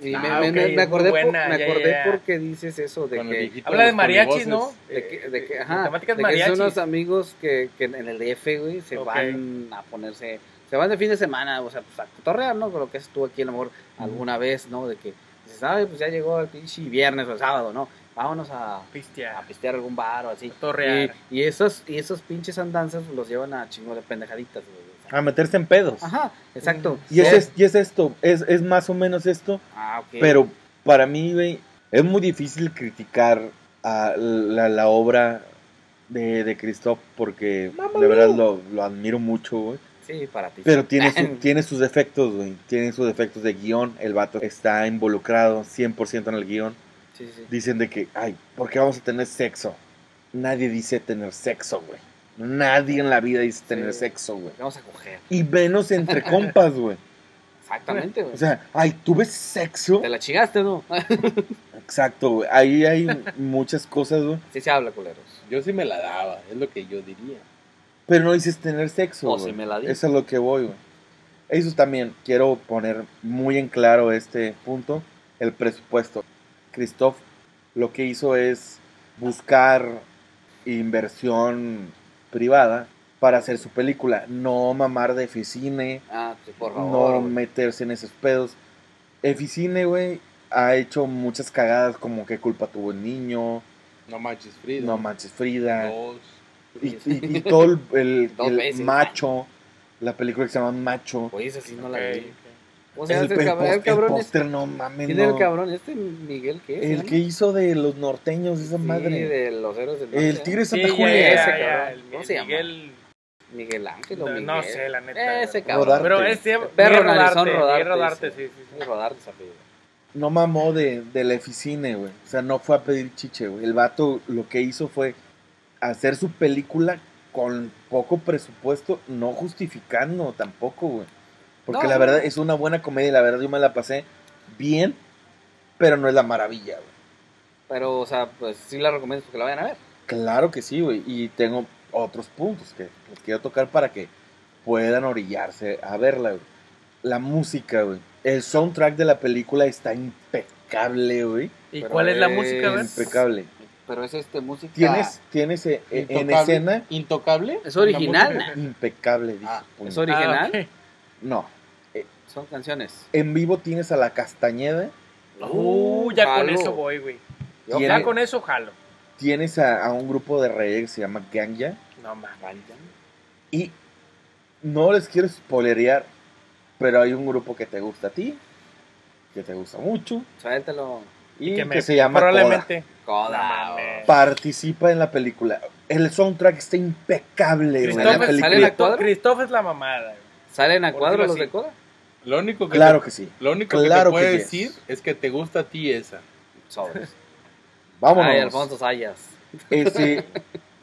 Y Ah, me, muy acordé, por- me ya, acordé ya, ya. porque dices eso de Con que. Habla de mariachis, ¿no? De que, de que, ajá, de que son unos amigos que, que en el DF, güey, se van a ponerse, se van de fin de semana, o sea, pues a cotorrear, ¿no? Con lo que estuvo aquí a lo mejor alguna vez, ¿no? De que, dices, ay, pues ya llegó el pinche viernes o el sábado, ¿no? Vámonos a, a Pistia. pistear algún bar o así. Torrear. Y, y esos, y esos pinches andanzas los llevan a chingo de pendejaditas, güey. A meterse en pedos. Ajá, exacto. Y es, Son- es- y es esto, es, es más o menos esto, Ah, ok. pero para mí, güey, es muy difícil criticar a la, la obra de, de Christoph porque de verdad lo, lo admiro mucho, güey. Sí, para ti. Pero tiene, su- tiene sus defectos, güey. Tiene sus defectos de guion. El vato está involucrado 100% en el guion. Sí, sí. Dicen de que, ay, ¿por qué vamos a tener sexo? Nadie dice tener sexo, güey. Nadie en la vida dice tener Sí. sexo, güey. Vamos a coger. Y menos entre compas, güey. Exactamente, güey. O sea, ay, ¿tuve sexo? Te la chingaste, ¿no? Exacto, güey. Ahí hay muchas cosas, güey. sí se habla, culeros. Yo sí me la daba, es lo que yo diría. Pero no dices tener sexo, O si me la di. Eso es lo que voy, güey. Eso también, quiero poner muy en claro este punto. el presupuesto. Christoph lo que hizo es buscar inversión privada para hacer su película, no mamar de Eficine, Ah, sí, por no favor. güey. meterse en esos pedos. Eficine, güey, ha hecho muchas cagadas como qué culpa tuvo el niño, No manches, Frida. no manches Frida, Dos. Y, y- y todo el, el- el veces. macho, la película que se llama Macho. Oye, esa sí no la Ok, vi. O sea, el, el, el cabrón, el el cabrón es- póster, no mames, ¿Quién es no. el cabrón este? ¿Miguel qué? se El llama? que hizo de los norteños, esa Sí, madre. de los héroes del El norte. Tigre Sí, Santa ya, Julia. ese ya, cabrón. el- ¿Cómo el se llama? Miguel, Miguel Ángel o no, Miguel. no sé, la neta. Ese cabrón. Rodarte. Pero este Perro Rodarte, rodarte. Rodarte, sí. sí, sí, sí. Rodarte se apellida. No mamó de, de la eficine, güey. O sea, no fue a pedir chiche, güey. El vato lo que hizo fue hacer su película con poco presupuesto, no justificando tampoco, güey. Porque No, la verdad es una buena comedia y la verdad yo me la pasé bien, pero no es la maravilla, güey. Pero, o sea, pues sí la recomiendo porque la vayan a ver. Claro que sí, güey. Y tengo otros puntos que quiero tocar para que puedan orillarse a verla, güey. La música, güey. El soundtrack de la película está impecable, güey. ¿Y Pero cuál es la música, ver? Impecable. Pero es este música. Tienes, tienes eh, eh, en escena ¿Intocable? ¿Es original? Música. impecable, dice. Ah. ¿Es original? Ah. No. Son canciones. En vivo tienes a la Castañeda, Uh, ya con eso voy, güey. Ya con eso jalo. tienes a, a un grupo de reggae que se llama Ganja. No mames. Y no les quiero spoilerear, pero hay un grupo que te gusta a ti, que te gusta mucho, Suéltalo. y que, que me se llama probablemente. Coda. Participa en la película. El soundtrack está impecable, güey, en la Christoph, ¿Sale película. la cuadra? Christoph es la mamada. ¿Salen a cuadro los de. Coda? Lo único que Claro te, que sí. lo único Claro que te puede yes. decir es que te gusta a ti esa. Sobres. Vámonos. Ay, Alfonso Sayas. Ese,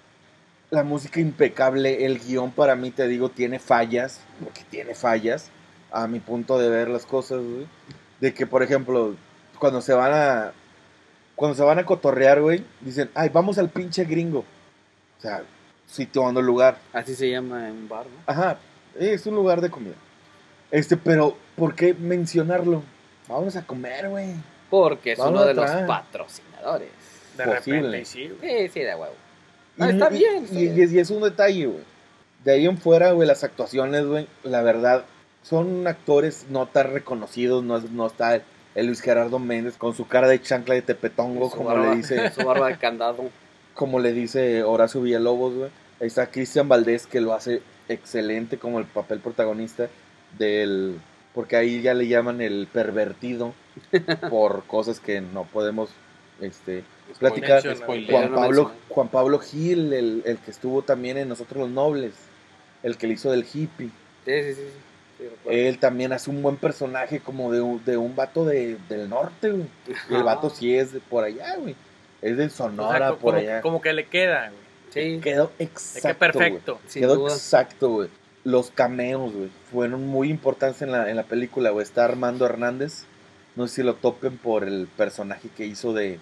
la música impecable, el guion para mí, te digo, tiene fallas, porque tiene fallas, a mi punto de ver las cosas, güey. De que, por ejemplo, cuando se van a, cuando se van a cotorrear, güey, dicen, ay, vamos al pinche gringo. O sea, situando el lugar. Así se llama en un bar, ¿no? Ajá, es un lugar de comida. Este, pero, ¿por qué mencionarlo? Vamos a comer, güey. Porque es Vamos uno de los patrocinadores. De Posible. repente, sí, güey. Sí, sí, de huevo. Y- Ah, está y- bien, Y, está y- bien. y es un detalle, güey. De ahí en fuera, güey, las actuaciones, güey, la verdad, son actores no tan reconocidos. No, no está el Luis Gerardo Méndez con su cara de chancla de tepetongo, Su como barba- le dice, Su barba de candado. como le dice Horacio Villalobos, güey. Ahí está Cristian Valdés, que lo hace excelente como el papel protagonista del... Porque ahí ya le llaman el pervertido por cosas que no podemos este, platicar. Juan Pablo. Juan Pablo Gil, el, el que estuvo también en Nosotros los Nobles, el que le hizo del hippie. Sí, sí, sí. Sí. Él también hace un buen personaje como de un, de un vato de, del norte, güey. El vato sí es de por allá, güey. Es de O Sonora, sea, por como, allá. como que le queda, güey. Sí, Quedó exacto. perfecto. Quedó duda. exacto, güey. Los cameos, güey, fueron muy importantes en la, en la película, güey. Está Armando Hernández. No sé si lo topen por el personaje que hizo de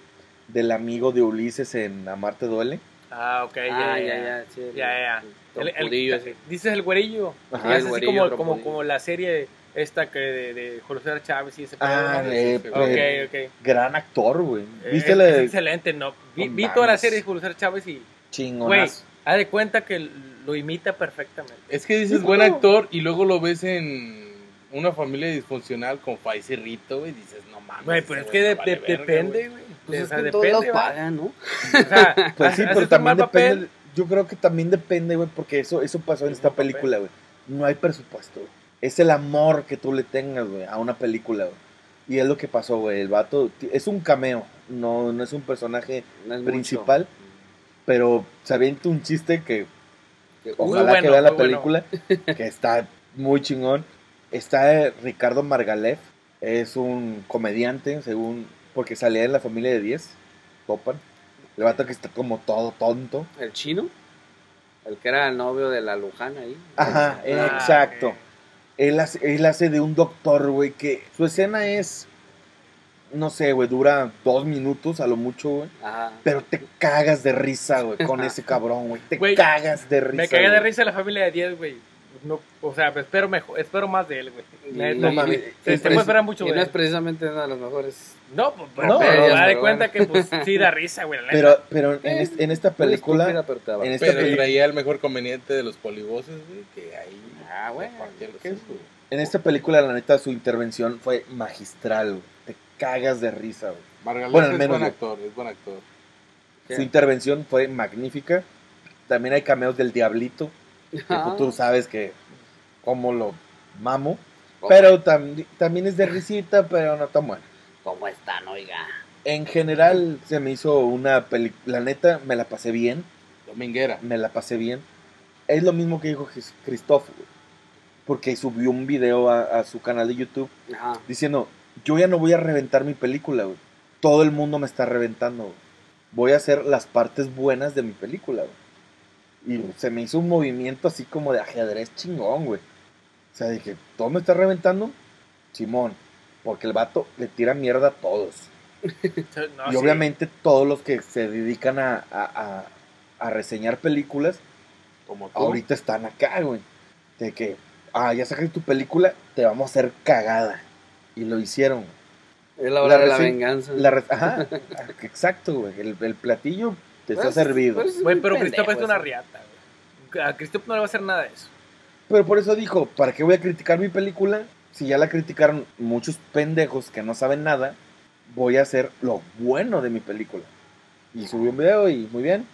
del amigo de Ulises en Amarte Duele. Ah, ok, Ah, ya, ya, ya. sí, el- Ya, ya. El El- el- trompudillo ese. dices el güerillo. Ajá, el es así güerillo, como, como, como la serie esta que de, de Julio César Chávez y ese Ah, ¿no? le- sí, sí. le- Ok, ok. gran actor, güey. Eh, ¿Viste es, la es de excelente, ¿no? Vi, vi toda la serie de Julio César Chávez y, güey, chingonazo? haz de cuenta que lo imita perfectamente. Es que dices buen actor y luego lo ves en una familia disfuncional con Faiz y Rito, güey, dices, no mames. Güey, pero es güey que de- vale de- verga, depende, güey. güey. Pues O es sea, que todos lados depende, pagan, ¿no? O sea, Pues sí, pero también depende. papel, Yo creo que también depende, güey, porque eso, eso pasó en Es esta película, güey. No hay presupuesto, güey. Es el amor que tú le tengas, güey, a una película, güey. Y es lo que pasó, güey. El vato es un cameo, no, no es un personaje No es mucho. principal, pero se avienta un chiste que ojalá que vea la bueno. película, que está muy chingón. Está eh, Ricardo Margalef, es un comediante, según, porque salía en la familia de 10, topan. El vato que está como todo tonto. El chino. El que era el novio de la Luján ahí. Ajá, Ah, exacto. Él hace, él hace de un doctor, güey, que su escena es, no sé, güey, dura dos minutos a lo mucho, güey. Ajá. Pero te cagas de risa, güey, con ese cabrón, güey. Te Güey, cagas de risa. Me cagué de güey. risa la familia de 10, güey. No, o sea, espero mejor, espero más de él, güey. No mames, preci- esperar mucho, Y no güey. es precisamente una de las mejores No, pues, pero, No, pero no, da de pero cuenta bueno. que pues sí da risa, güey. la neta. Pero, pero en, Eh, es- en esta película, pero en esta Pero peli- traía el mejor conveniente de los polivoces, güey, que ahí Ah, pues, güey. en esta película, la neta, su intervención fue magistral, güey. Te cagas de risa, güey. Margalef Bueno, al es menos buen actor, es buen actor. ¿Qué? Su intervención fue magnífica. También hay cameos del Diablito, que Ah. pues, tú sabes que como lo mamo. Pero tam- también es de risita, pero no tan bueno. ¿Cómo están, oiga? En general se me hizo una película, la neta me la pasé bien, Dominguera. me la pasé bien. Es lo mismo que dijo Christoph, güey, porque subió un video a, a su canal de YouTube Ajá. diciendo, yo ya no voy a reventar mi película, güey. Todo el mundo me está reventando, güey. Voy a hacer las partes buenas de mi película, güey. Y se me hizo un movimiento así como de ajedrez chingón, güey. O sea, dije, ¿todo me está reventando? Simón, porque el vato le tira mierda a todos. No, y sí. obviamente todos los que se dedican a, a- a- a reseñar películas, Como tú. ahorita están acá, güey. De que, ah, ya sacaste tu película, te vamos a hacer cagada. Y lo hicieron. Es la hora La de la venganza. La re- Ajá, exacto, güey. El, el platillo te está servido. Güey, pero Christoph es una riata, güey. A Christoph no le va a hacer nada de eso. Pero por eso dijo, ¿para qué voy a criticar mi película? Si ya la criticaron muchos pendejos que no saben nada, voy a hacer lo bueno de mi película. Y subió un video y muy bien.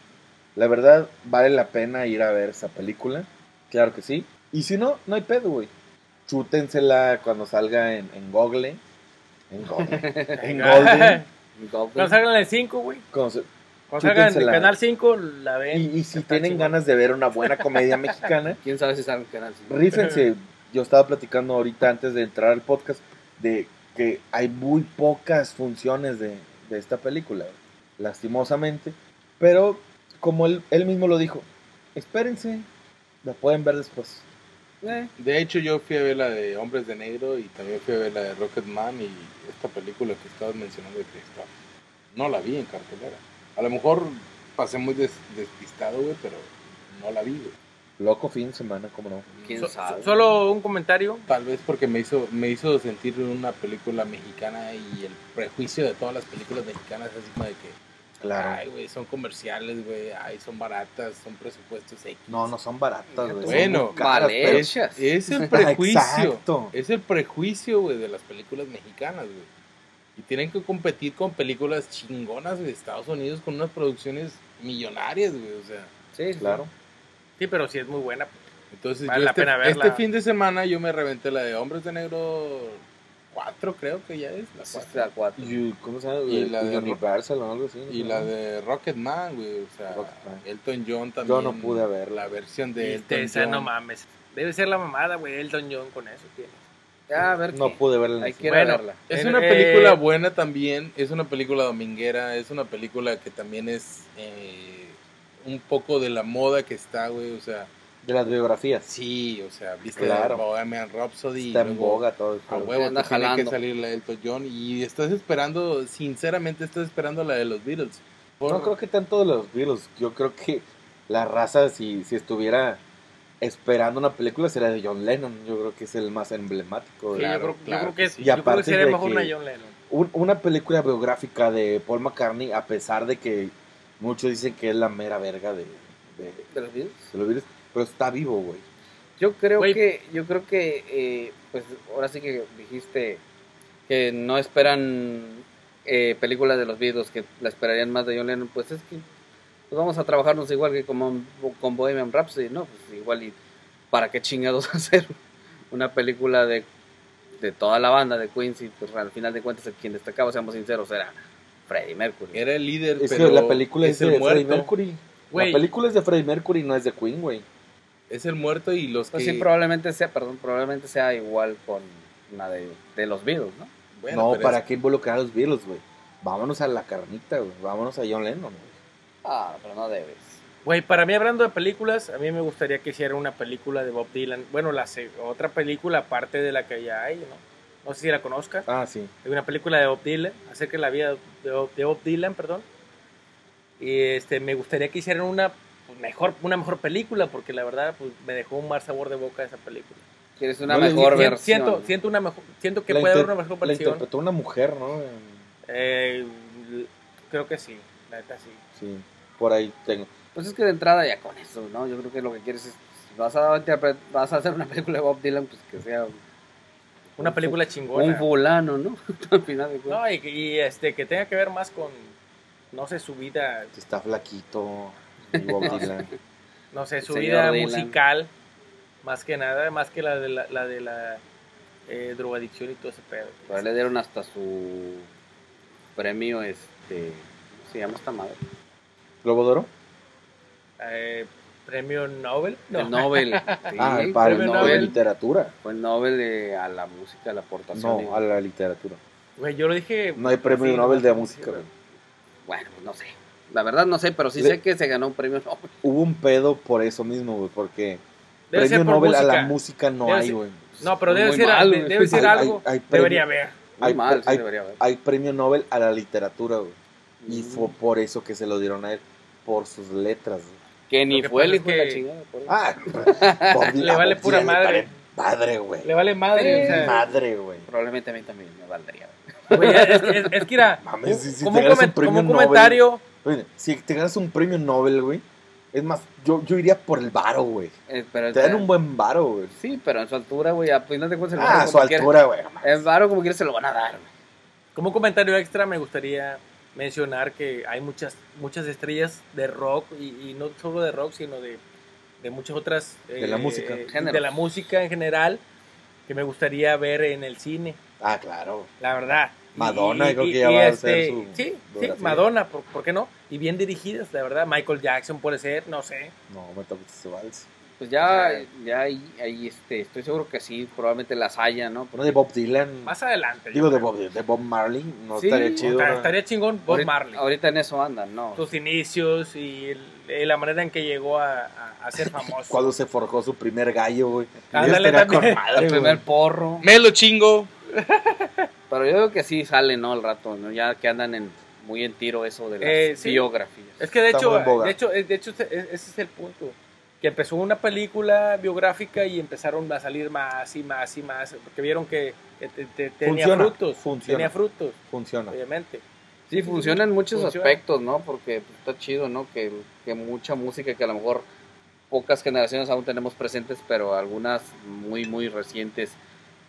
La verdad, vale la pena ir a ver esa película. Claro que sí. Y si no, no hay pedo, güey. Chútensela cuando salga en, en Google. En Google. en Golden. Cuando salgan en el 5, güey. Cuando salgan en canal 5, la ven. Y, y si tienen ganas de ver una buena comedia mexicana, ¿Quién sabe si sale en canal? cinco? rífense. Yo estaba platicando ahorita antes de entrar al podcast de que hay muy pocas funciones de, de esta película, lastimosamente. Pero como él, él mismo lo dijo, espérense, la pueden ver después. Eh, De hecho, yo fui a ver la de Hombres de Negro y también fui a ver la de Rocketman y esta película que estabas mencionando de Christoph. No la vi en cartelera. A lo mejor pasé muy des- despistado, güey, pero no la vi, güey. Loco fin de semana, como no. ¿Quién So- sabe? so- solo un comentario. Tal vez porque me hizo, me hizo sentir una película mexicana y el prejuicio de todas las películas mexicanas es así como de que, Claro. ay, güey, son comerciales, güey, ay, son baratas, son presupuestos X. No, no son baratas, güey. Bueno, caras, pero-. Es el prejuicio. Exacto. Es el prejuicio, güey, de las películas mexicanas, güey. Y tienen que competir con películas chingonas de Estados Unidos con unas producciones millonarias, güey. O sea, Sí, sí. Claro. Sí, pero sí es muy buena. entonces Vale yo la este, pena verla. este fin de semana yo me reventé la de Hombres de Negro 4, creo que ya es. La Sí, cuatro. la cuatro. Y- ¿Cómo se llama? Y la de- Universal o algo así. ¿no? Y la de Rocketman, güey. O sea, Rocketman. Elton John también. Yo no pude verla. La versión de Y Elton esa John. no mames. Debe ser la mamada, güey. Elton John con eso. tiene. Ya, a ver No qué. pude verla. en Hay el que Bueno, verla. Es una eh, película buena también, es una película dominguera, es una película que también es eh, un poco de la moda que está, güey, o sea, De las biografías. sí, o sea, viste Claro. Bohemian Rhapsody Está y en boga todo. el a huevo Anda te tiene que salir la de Elton John y estás esperando, sinceramente estás esperando la de los Beatles. Por- No creo que tanto de los Beatles. Yo creo que la raza, si, si estuviera esperando una película, sería de John Lennon. Yo creo que es el más emblemático. Sí, de- yo creo, yo claro creo que, sí. Y yo creo que sería de mejor que- una John Lennon. Un- una película biográfica de Paul McCartney, a pesar de que muchos dicen que es la mera verga de, de, ¿De los Beatles? de los Beatles, pero está vivo, güey. Yo creo Güey. que, yo creo que, eh, pues ahora sí que dijiste que no esperan eh, películas de los Beatles, que la esperarían más de John Lennon, pues es que pues vamos a trabajarnos igual que como con Bohemian Rhapsody, ¿no? Pues igual y para qué chingados hacer una película de, de toda la banda de Queen, si pues, al final de cuentas el quien destacaba, seamos sinceros, era Freddie Mercury. Era el líder, Es pero que la película es, el de muerto, Freddie Mercury. La película es de Freddie Mercury, no es de Queen, güey. Es el muerto y los Pues que... sí, probablemente sea, perdón, probablemente sea igual con la de, de los Beatles, ¿no? Bueno, no, ¿para es- qué involucrar a los Beatles, güey? Vámonos a la carnita, güey. Vámonos a John Lennon, güey. Ah, pero no debes. Güey, para mí, hablando de películas, a mí me gustaría que hiciera una película de Bob Dylan. Bueno, la se- otra película aparte de la que ya hay, ¿no? No sé si la conozcas. Ah, sí. Hay una película de Bob Dylan, acerca de la vida de Bob, de Bob Dylan, perdón. Y este, me gustaría que hicieran una pues, mejor, una mejor película, porque la verdad pues, me dejó un mal sabor de boca esa película. Quieres una No mejor versión. Siento, siento, una mejor, siento que La puede haber una mejor La versión. interpretó una mujer, ¿no? Eh, creo que sí, la neta sí. Sí, por ahí tengo. Pues es que de entrada ya con eso, ¿no? Yo creo que lo que quieres es, si vas a, interpre- vas a hacer una película de Bob Dylan, pues que sea Una película un chingona. fulano, ¿no? Al final de cuentas. No, y, que- y, este, que tenga que ver más con, no sé, su vida, Si Está flaquito. no sé, su vida Dylan. musical, más que nada, más que la de la, la de la eh, drogadicción y todo ese pedo. Le dieron hasta su premio, este, ¿cómo se llama esta madre? ¿Globo de Oro? Eh, Premio Nobel. No. El Nobel. Sí, ah, para el el premio de Nobel. literatura. Fue el Nobel de- a la música, a la aportación. No, a la literatura. Güey, yo lo dije. No hay premio sí, Nobel de no, música. sí, güey. Bueno, pues no sé. La verdad no sé, pero sí Le- sé que se ganó un premio Nobel. Hubo un pedo por eso mismo, güey, porque Debe premio por Nobel a la música. música no Debe hay, güey. No, pero debe ser, mal, de- debe ser Hay- algo. hay- hay premio- Debería haber. Muy Hay- mal, sí hay- debería haber. Hay premio Nobel a la literatura, güey. Y Mm. fue por eso que se lo dieron a él, por sus letras. güey. Que ni fue el hijo de la que- chingada. por eso. Ah, Bob Le vale pura madre. Madre, güey. Le vale madre. o sea, Madre, güey. Probablemente a mí también me valdría. güey, es, es- es que era. Mames, si- si como, te un ganas un comen- premio como un Nobel. comentario. Oye, si te ganas un premio Nobel, güey. Es más, yo, yo iría por el varo, güey. Eh, pero, Te dan un buen varo, güey. Sí, pero en su altura, güey, a final de cuentas el Ah, su altura, güey. El varo como quiera se lo van a dar, güey. Como un comentario extra, me gustaría mencionar que hay muchas muchas estrellas de rock y, y no solo de rock, sino de, de muchas otras De la música. Géneros. de la música en general que me gustaría ver en el cine, Ah, claro. la verdad. Madonna, y- creo y- que ya va a este, hacer su sí, sí. Madonna, ¿por, por qué no? Y bien dirigidas, la verdad. Michael Jackson puede ser, no sé. No, me toca este vals. Pues ya, ya ahí, ahí, este, estoy seguro que sí, probablemente las haya, ¿no? Uno de Bob Dylan. Más adelante. Digo, de. Bob, de Bob Marley. No Sí, estaría chido. Estaría- ¿no? Estaría chingón Bob ahorita, Marley. ahorita en eso andan, ¿no? sus inicios y el- eh, la manera en que llegó a, a- a ser famoso. Cuando se forjó su primer gallo, güey. Ándale, también. madre, el primer porro. Me lo chingo. Pero yo creo que sí sale, ¿no? Al rato, ¿no? Ya que andan en, muy en tiro eso de las Eh, sí. biografías. Es que de Está hecho, de hecho, eh, de hecho ese ese es el punto. Que empezó una película biográfica y empezaron a salir más y más y más. Porque vieron que, te- te- tenía frutos. funciona. Tenía frutos, Funciona. obviamente. Sí, funciona en muchos Funciona. aspectos, ¿no? Porque pues, está chido, ¿no? Que, que mucha música que a lo mejor pocas generaciones aún tenemos presentes, pero algunas muy, muy recientes.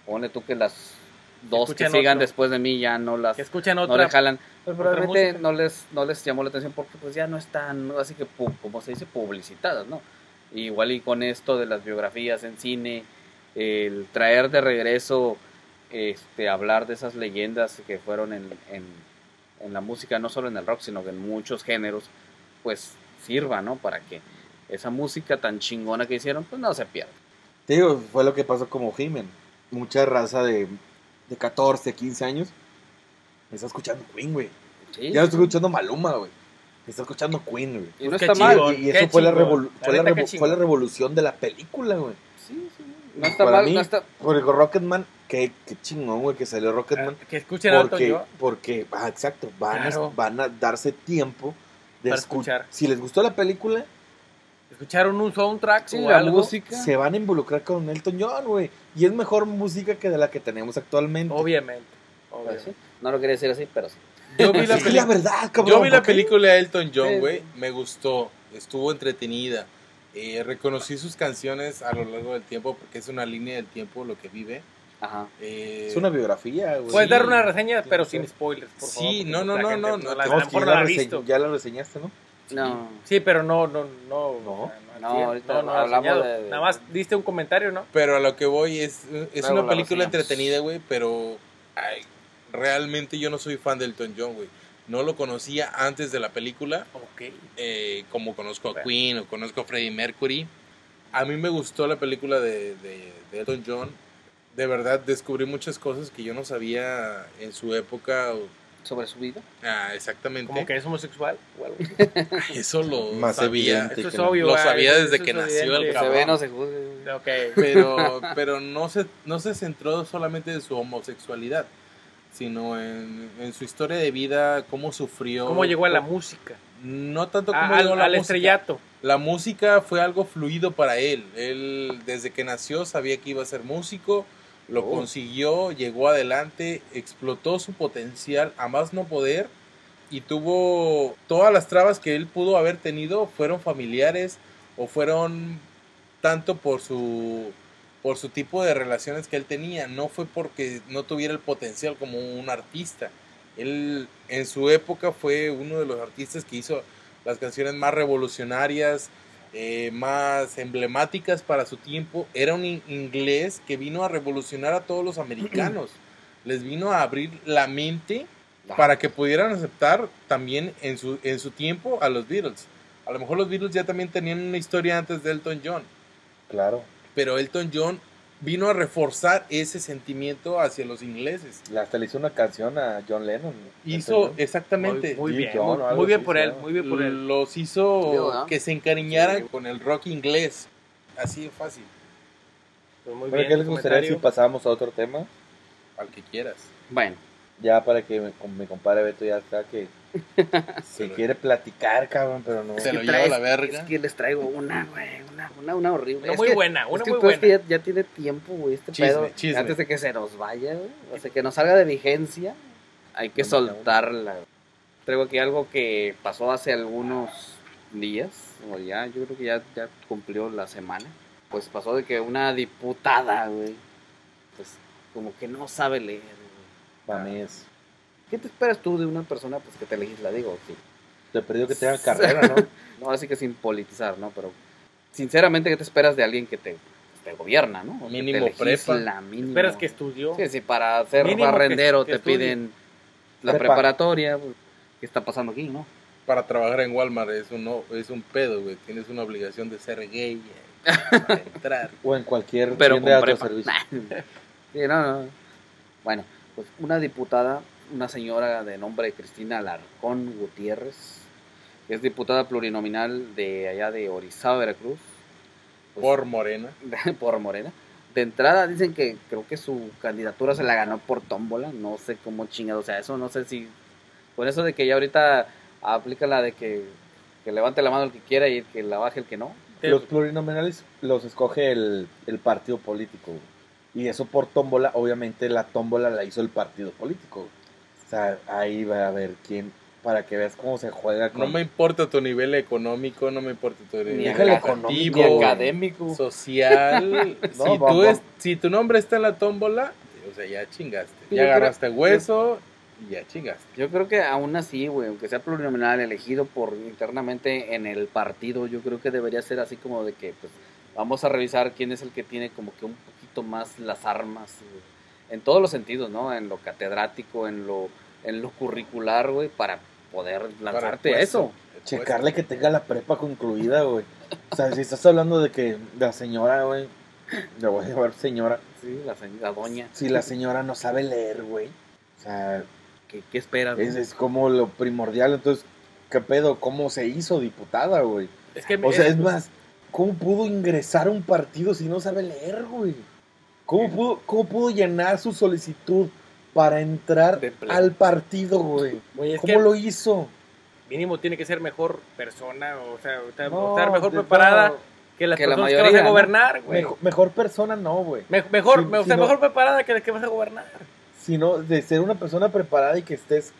Pone tú que las dos que sigan otro. después de mí ya no las Que escuchan no otra. le jalan. Probablemente música. no les, no les llamó la atención porque pues ya no están, ¿no? así que pu- como se dice, publicitadas, ¿no? Igual y con esto de las biografías en cine, el traer de regreso, este, hablar de esas leyendas que fueron en, en, en la música, no solo en el rock, sino que en muchos géneros, pues sirva, ¿no? Para que esa música tan chingona que hicieron, pues no se pierda. Te digo, fue lo que pasó como Jimen. Mucha raza de, de 14, 15 años está escuchando Queen, güey. Sí, Ya no está escuchando Maluma, güey. Está escuchando Queen, güey. y no Pues qué está mal. Y, eso fue la, revolu- fue, la revo- fue la revolución de la película, güey. Sí, sí, no está Para mal, mí, no está... Porque Rocketman, qué, qué chingón, güey, que salió Rocketman. Que escuchen alto porque, yo. porque ah, exacto, van, Claro. a, van a darse tiempo de Para escu- escuchar. Si les gustó la película, Escucharon un soundtrack Sí, o la algo. música. se van a involucrar con Elton John, güey. Y es mejor música que de la que tenemos actualmente. Obviamente. Pues obviamente. sí, No lo quería decir así, pero sí. Yo vi la, Sí, peli- la verdad, cabrón. yo vi la película de Elton John, Sí, güey. sí. Me gustó. Estuvo entretenida. Eh, reconocí sus canciones a lo largo del tiempo porque es una línea del tiempo lo que vive. Ajá. Eh, Es una biografía, güey. Puedes Sí. dar una reseña, pero Sí. sin spoilers, por Sí, favor. porque no, no, no, no, la- no, es la la visto. ya la reseñaste, ¿no? No. Sí, pero no, no, no. No. No, sí, no, no hablamos de- de- Nada más diste un comentario, ¿no? Pero a lo que voy es, es una la película reseñamos. entretenida, güey, pero ay, realmente yo no soy fan de Elton John, güey. No lo conocía antes de la película, Ok. eh, como conozco a. Queen o conozco a Freddie Mercury. A mí me gustó la película de, de, de Elton John. De verdad descubrí muchas cosas que yo no sabía en su época. Sobre su vida. Ah, exactamente. Como que es homosexual o algo así. Eso lo Más sabía. evidente. Eso es obvio. Lo sabía desde que nació el. Que se cabrón. ve, no se juzgue. Ok. pero pero no se no se centró solamente en su homosexualidad sino en, en su historia de vida cómo sufrió ¿Cómo llegó a la música? no tanto como A- al, llegó a la al música. estrellato. la música fue algo fluido para él él desde que nació sabía que iba a ser músico lo Oh. consiguió, llegó adelante, explotó su potencial a más no poder y tuvo todas las trabas que él pudo haber tenido fueron familiares o fueron tanto por su por su tipo de relaciones que él tenía, no fue porque no tuviera el potencial como un artista. Él en su época fue uno de los artistas que hizo las canciones más revolucionarias, eh, más emblemáticas para su tiempo. Era un in- inglés que vino a revolucionar a todos los americanos. Les vino a abrir la mente para que pudieran aceptar también en su, en su tiempo a los Beatles. A lo mejor los Beatles ya también tenían una historia antes de Elton John, Claro. Pero Elton John vino a reforzar ese sentimiento hacia los ingleses. Le- Hasta le hizo una canción a John Lennon. Hizo exactamente, Muy, bien, John muy, bien así por él, muy bien por él. los hizo que se encariñaran Sí. con el rock inglés. Así de fácil, Pues muy Bueno, bien ¿Qué les gustaría si pasamos a otro tema? al que quieras. Bueno, Ya para que me- compadre Beto ya está que, Se quiere platicar, cabrón, pero no. Se lo ¿qué lleva a la verga. Es que les traigo una, güey, una, una, una horrible. Una Es muy que- buena, una es que muy es buena. que ya, ya tiene tiempo, güey, este Chisme, pedo. chisme. Antes de que se nos vaya, güey. O sea, que nos salga de vigencia, hay que soltarla. güey. Traigo aquí algo que pasó hace algunos días, o ya, yo creo que ya, ya cumplió la semana. Pues pasó de que una diputada, güey, pues como que no sabe leer, güey. Mames. ¿Qué te esperas tú de una persona pues que te legisla? Digo, sí. Te he pedido que tenga carrera, ¿no? No, así que sin politizar, ¿no? Pero sinceramente, ¿qué te esperas de alguien que te, te gobierna, ¿no? O que Mínimo te prepa. legisla, mínimo. Esperas que estudió. Sí, sí, para ser Mínimo que- barrendero que te estudie. piden la Prepa. preparatoria. pues, ¿Qué está pasando aquí, no? Para trabajar en Walmart es un, no- es un pedo, güey. Tienes una obligación de ser gay eh, para entrar. O en cualquier Pero tienda de prepa. autoservicio. sí, no, no. Bueno, pues una diputada, una señora de nombre Cristina Alarcón Gutiérrez, que es diputada plurinominal de allá de Orizaba, Veracruz. pues, Por Morena. por Morena. De entrada dicen que creo que su candidatura se la ganó por tómbola, no sé cómo chingado, o sea, eso no sé si por eso de que ya ahorita aplica la de que, que levante la mano el que quiera y el que la baje el que no. Los plurinominales los escoge el, el partido político. Y eso por tómbola, obviamente la tómbola la hizo el partido político. O sea, ahí va a ver quién, para que veas cómo se juega con... No me importa tu nivel económico, no me importa tu nivel educativo, Ni académico. social. No, si, tú es- si tu nombre está en la tómbola, o sea, ya chingaste. Ya agarraste hueso y ya chingaste. Yo creo que aún así, güey, aunque sea plurinominal elegido por internamente en el partido, yo creo que debería ser así como de que pues vamos a revisar quién es el que tiene como que un poquito más las armas güey, en todos los sentidos, ¿no? En lo catedrático, en lo en lo curricular, güey, para poder lanzarte Para eso. Checarle que tenga la prepa concluida, güey. O sea, si estás hablando de que la señora, güey, le voy a llamar señora, Sí, la, se- la doña. si la señora no sabe leer, güey. O sea, ¿Qué, qué esperas? es, güey? es como lo primordial. Entonces, ¿qué pedo? ¿Cómo se hizo diputada, güey? Es que O sea, es más, ¿cómo pudo ingresar a un partido si no sabe leer, güey? ¿Cómo pudo, cómo pudo llenar su solicitud para entrar al partido, güey? ¿Cómo lo hizo? mínimo tiene que ser mejor persona, o sea, estar, No, estar mejor preparada que las que la personas que vas a gobernar, güey. mejor, mejor persona no, güey. Me- mejor, Si- me- o si sea, no- mejor preparada que la que vas a gobernar. Sino de ser una persona preparada y que estés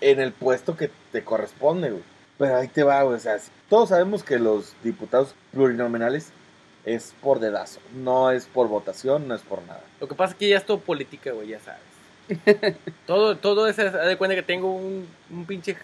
en el puesto que te corresponde, güey. Pero ahí te va, güey. O sea, todos sabemos que los diputados plurinominales es por dedazo. No es por votación, no es por nada. Lo que pasa es que ya es todo política, güey, ya sabes. todo, todo eso, haz de cuenta que tengo un, un pinche,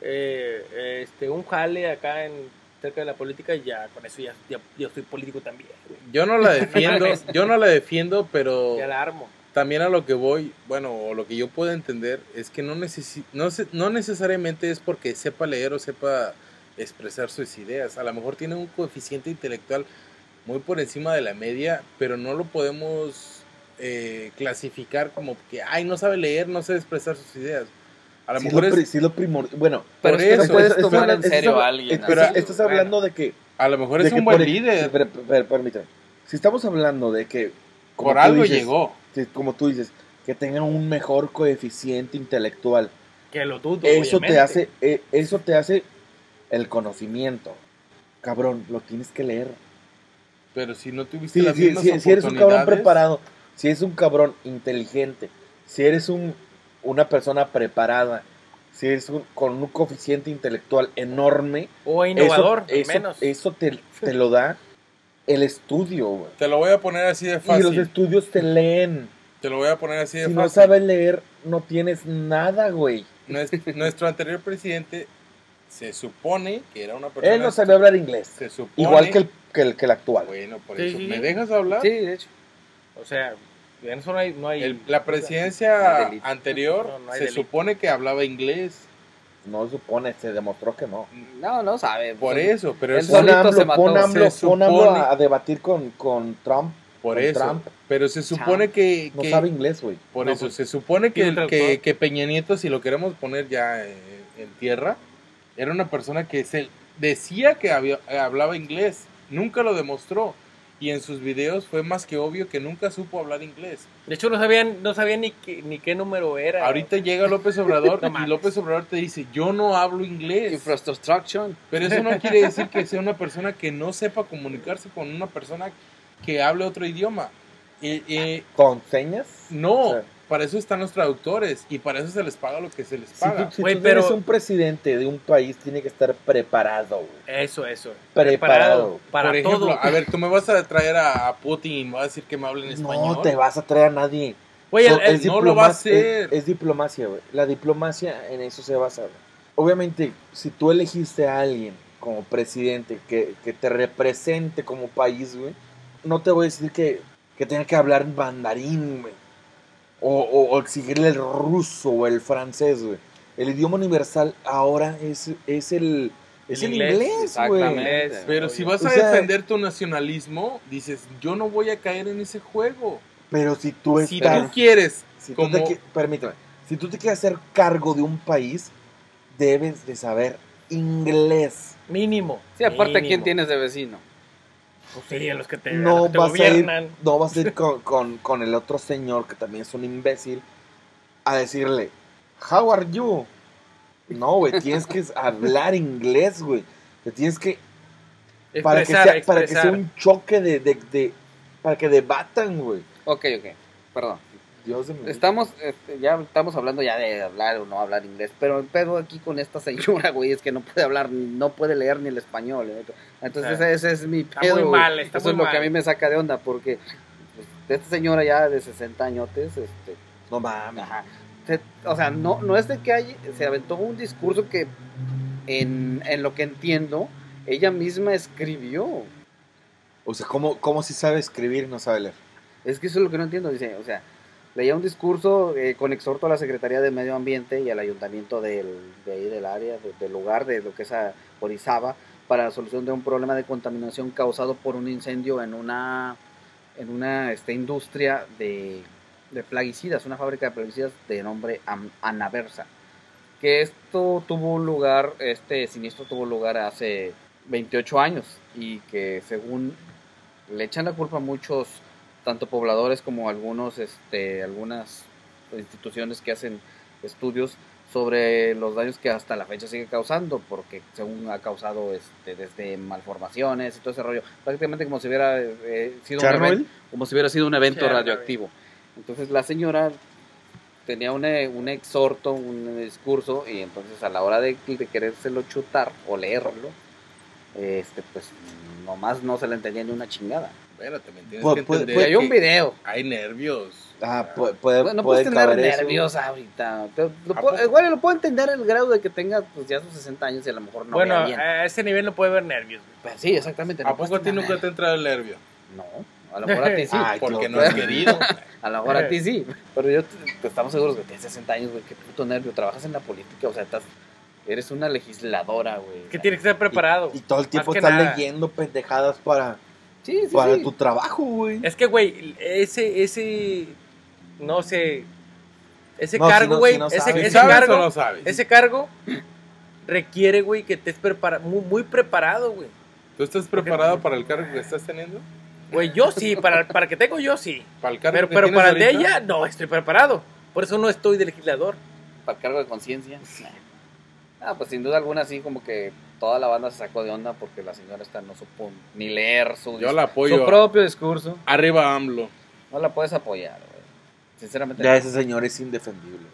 eh, este, un jale acá en cerca de la política y ya con eso ya, ya, ya soy político también, güey. Yo no la defiendo, yo no la defiendo, pero Ya la armo. también a lo que voy, bueno, o lo que yo puedo entender es que no, necesi no, se- no necesariamente es porque sepa leer o sepa expresar sus ideas. A lo mejor tiene un coeficiente intelectual muy por encima de la media, pero no lo podemos eh, clasificar como que, ay, no sabe leer, no sabe expresar sus ideas. A lo Sí es mejor lo, es, sí es lo primordial. Bueno, Pero por es que no eso, puedes estás tomar en hablando- serio a alguien. Pero así, estás güey. hablando de que. a lo mejor es un buen líder. per- per- permíteme. Si estamos hablando de que. como Por algo dices, llegó. como tú dices, que tengan un mejor coeficiente intelectual. Que lo dudo, Eso te obviamente. hace, eh, eso te hace el conocimiento. Cabrón, lo tienes que leer. Pero si no tuviste Sí, las sí, mismas sí, si eres un cabrón preparado, Si eres un cabrón inteligente, si eres un, una persona preparada, si eres un- con un coeficiente intelectual enorme, O innovador, eso, eso, menos. eso te, te lo da el estudio, güey. Te lo voy a poner así de Y los fácil. estudios te leen. Te lo voy a poner así de Si no fácil. sabes leer, no tienes nada, güey. Nues- Nuestro anterior presidente se supone que era una persona. Él no sabía hablar inglés. Se supone. Igual que el, que el, que el actual. Bueno, por Sí, eso. sí, ¿Me sí. dejas hablar? Sí, de hecho. O sea, en eso no hay... No hay El- la No presidencia anterior No, no hay se delito. supone que hablaba inglés. No supone, se demostró que no. No, no sabe. Por eso, pero él solito AMLO, se mató. pon AMLO, Se pon AMLO supone- a, a debatir con, con Trump. por con eso. Trump. Pero se supone que, No sabe inglés, güey. por No, eso pues, se supone que, que, que Peña Nieto, si lo queremos poner ya eh, en tierra, era una persona que se decía que había- hablaba inglés, nunca lo demostró. Y en sus videos fue más que obvio que nunca supo hablar inglés. De hecho, no sabían, no sabían ni, qué, ni qué número era. Ahorita llega López Obrador No y mames. López Obrador te dice, yo no hablo inglés. Infrastructure. Pero eso no quiere decir que sea una persona que no sepa comunicarse con una persona que hable otro idioma. Eh, eh, ¿Con señas? no, O sea, para eso están los traductores y para eso se les paga lo que se les Si paga. tú, si tú pero- eres un presidente de un país, tiene que estar preparado. Eso, eso. Preparado. Para Por ejemplo, todo. a ver, tú me vas a traer a, Putin y me vas a decir que me hable en español. No te vas a traer a nadie. Güey, So- el- no lo va a hacer. Es, es diplomacia, güey. La diplomacia en eso se basa. güey. Obviamente, si tú elegiste a alguien como presidente que, que te represente como país, güey, no te voy a decir que, que tenga que hablar mandarín, güey. O, o- o exigirle el ruso o el francés, güey. El idioma universal ahora es, es el, es El inglés, güey. exactamente. Pero si vas O a sea- defender tu nacionalismo, dices, yo no voy a caer en ese juego. Pero si tú Si estás... tú quieres, Si tú te como... permíteme, si tú te quieres hacer cargo de un país, debes de saber inglés. Mínimo. Sí, aparte, ¿quién tienes de vecino? Pues sí, a los que te, No los que te vas, a ir, gobiernan. no vas a ir con, con- con el otro señor, que también es un imbécil, a decirle, How are you? No, güey, tienes que hablar inglés, güey. Te tienes que... Para que, Expresar, sea, para que sea expresar. un choque de... de- de- para que debatan, güey. Ok, ok. Perdón. Dios de mi vida. Estamos, este, ya estamos hablando ya de hablar o no hablar inglés, pero el pedo aquí con esta señora, güey, es que no puede hablar, no puede leer ni el español. ¿eh? Entonces Ah. ese es mi Está pedo. muy güey. mal, está Eso muy es lo mal. que a mí me saca de onda, porque pues, esta señora ya de 60 añotes, este, No mames. Ajá. Se- o sea, no, no es de que hay, se aventó un discurso que, en, en lo que entiendo, ella misma escribió. O sea, ¿cómo, cómo si sabe escribir y no sabe leer? Es que eso es lo que no entiendo. Dice, o sea, leía un discurso eh, con exhorto a la Secretaría de Medio Ambiente y al ayuntamiento del, de ahí del área, de- del lugar, de lo que es a Orizaba, para la solución de un problema de contaminación causado por un incendio en una, en una este, industria de, de plaguicidas, una fábrica de plaguicidas de nombre Anaversa. Que esto tuvo lugar, este siniestro tuvo lugar hace 28 años y que según le echan la culpa a muchos tanto pobladores como algunos este algunas instituciones que hacen estudios sobre los daños que hasta la fecha sigue causando porque según ha causado este desde malformaciones y todo ese rollo prácticamente como si hubiera eh, sido un evento, como si hubiera sido un evento radioactivo. Entonces la señora tenía un, eh, un exhorto un discurso y entonces a la hora de, de querérselo chutar o leerlo este pues nomás no se le entendía ni una chingada Espérate, me tienes Pu- que puede- hay un video Hay nervios. Ah, puede, puede, Bueno, no puede puedes tener eso. nervios ahorita. Te- lo ¿A puedo- igual lo puedo entender el grado de que tenga pues ya sus 60 años y a lo mejor no bueno, bien. a ese nivel no puede haber nervios. Pero sí, exactamente. ¿A no poco a ti nunca te entra el nervio? No, a lo mejor a ti sí. Ay, Porque no has querido. A lo mejor a ti sí. Pero yo te- estamos seguros que tienes 60 años, güey. Qué puto nervio. Trabajas en la política, o sea, estás, eres una legisladora, güey. Que tienes que estar preparado. Y, y todo el tiempo estás leyendo pendejadas para, Sí, sí, para sí. tu trabajo, güey. Es que, güey, ese, ese, no sé, ese No, si cargo, no- güey, si no ese, sabes. ese ¿Sabes cargo, no ese cargo requiere, güey, que estés preparado, muy, muy preparado, güey. ¿Tú estás preparado para el cargo que estás teniendo? Güey, yo sí, para, para el que tengo yo sí. ¿Para el cargo Pero, que pero para el de ella, no estoy preparado. Por eso no estoy de legislador. Para el cargo de conciencia. Ah, pues sin duda alguna, sí, como que toda la banda se sacó de onda porque la señora esta no supo ni leer su, Yo la apoyo. su propio discurso. Arriba AMLO. No la puedes apoyar, güey. Sinceramente. Ya no. ese señor es indefendible.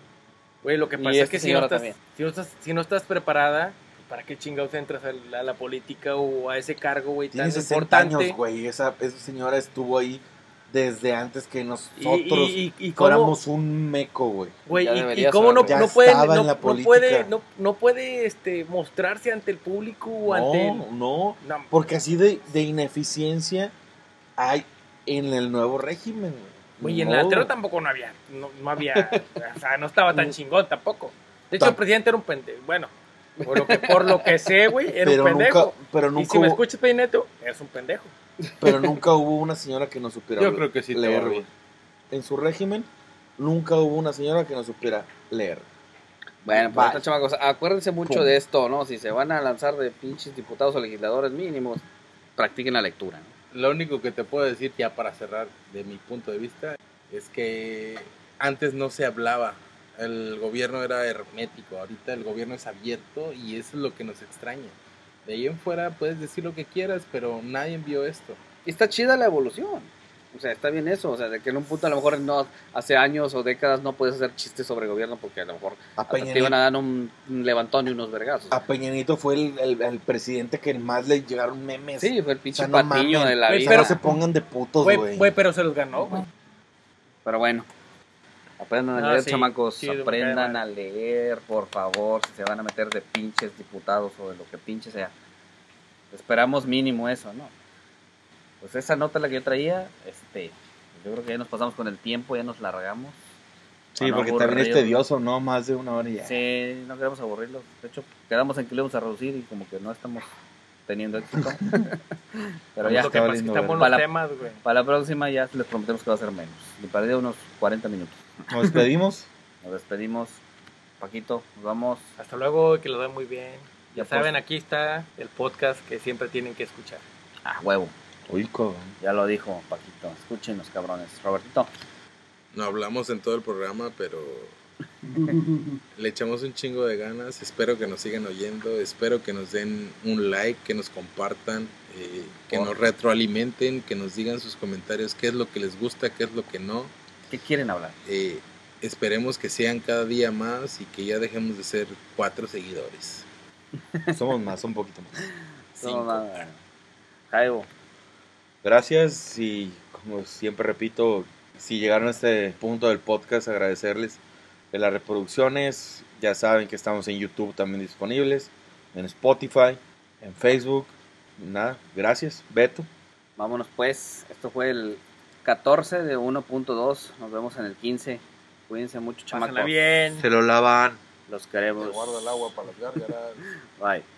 Güey, lo que Y pasa es que si no, estás, si, no estás, si no estás preparada, ¿para qué chingados entras a la, a la política o a ese cargo, güey, tan Tiene 60 importante? años, güey. Esa, esa señora estuvo ahí desde antes que Y, nosotros y, y, y cómo, fuéramos un meco, güey. y- y, cómo no, no puede, no, no puede, no, no puede este, mostrarse ante el público o ante el... No, no. Porque así de, de ineficiencia hay en el nuevo régimen, güey. Güey, y en el anterior tampoco no había, no, no había, o sea, no estaba tan chingón tampoco. De hecho, el presidente era un pendejo. Bueno, por lo que, por lo que sé, güey, era Pero un pendejo. nunca, pero y nunca si me hubo, escuchas, Peineto, eres un pendejo. Pero nunca hubo una señora que no supiera Yo creo que sí leer, güey. En su régimen nunca hubo una señora que no supiera leer. Bueno, pues chamacos, acuérdense mucho Pum. de esto, ¿no? Si se van a lanzar de pinches diputados o legisladores mínimos, practiquen la lectura, ¿no? Lo único que te puedo decir ya para cerrar de mi punto de vista es que antes no se hablaba, el gobierno era hermético, ahorita el gobierno es abierto y eso es lo que nos extraña. De ahí en fuera puedes decir lo que quieras, pero nadie vio esto. Y está chida la evolución. O sea, está bien eso. O sea, de que en un punto a lo mejor no, hace años o décadas no puedes hacer chistes sobre el gobierno porque a lo mejor A te iban a dar un, un levantón y unos vergazos. a Peña Nieto fue el, el- el presidente que más le llegaron memes. Sí, fue el O pinche sea, no patiño mamen. de la O vida. sea, pero- no se pongan de putos, Güey, güey. güey, pero se los ganó, güey. Pero bueno, aprendan a leer, sí, chamacos. sí, aprendan a leer, por favor. Si se van a meter de pinches diputados o de lo que pinche sea. Esperamos mínimo eso, ¿no? Pues esa nota la que yo traía, este, yo creo que ya nos pasamos con el tiempo, ya nos largamos. Sí, Para no porque también es tedioso, ¿no? Más de una hora y ya. Sí, no queremos aburrirlos. De hecho, quedamos en que lo íbamos a reducir y como que no estamos teniendo éxito. Pero ya, Lo que está pasa es que valiendo estamos los temas, güey. para la próxima ya les prometemos que va a ser menos. Y para de unos 40 minutos. Nos despedimos. Nos despedimos. Paquito, nos vamos. Hasta luego, que lo den muy bien. Ya Ya saben, pues. aquí está el podcast que siempre tienen que escuchar. Ah, huevo. Uy, cabrón. Ya lo dijo Paquito. Escúchenos, cabrones. Robertito. No hablamos en todo el programa, pero le echamos un chingo de ganas. Espero que nos sigan oyendo. Espero que nos den un like, que nos compartan, eh, que nos retroalimenten, que nos digan sus comentarios qué es lo que les gusta, qué es lo que no. ¿Qué quieren hablar? Eh, esperemos que sean cada día más y que ya dejemos de ser cuatro seguidores. Somos más, un poquito más. Cinco. No. Jaibo. Gracias y como siempre repito, si llegaron a este punto del podcast, agradecerles de las reproducciones. Ya saben que estamos en YouTube también disponibles, en Spotify, en Facebook. Nada, gracias, Beto. Vámonos pues. Esto fue el 14 de 1.2. Nos vemos en el 15. Cuídense mucho, chamacos. Bien. Se lo lavan. Los queremos. agua para las gárgaras. Bye.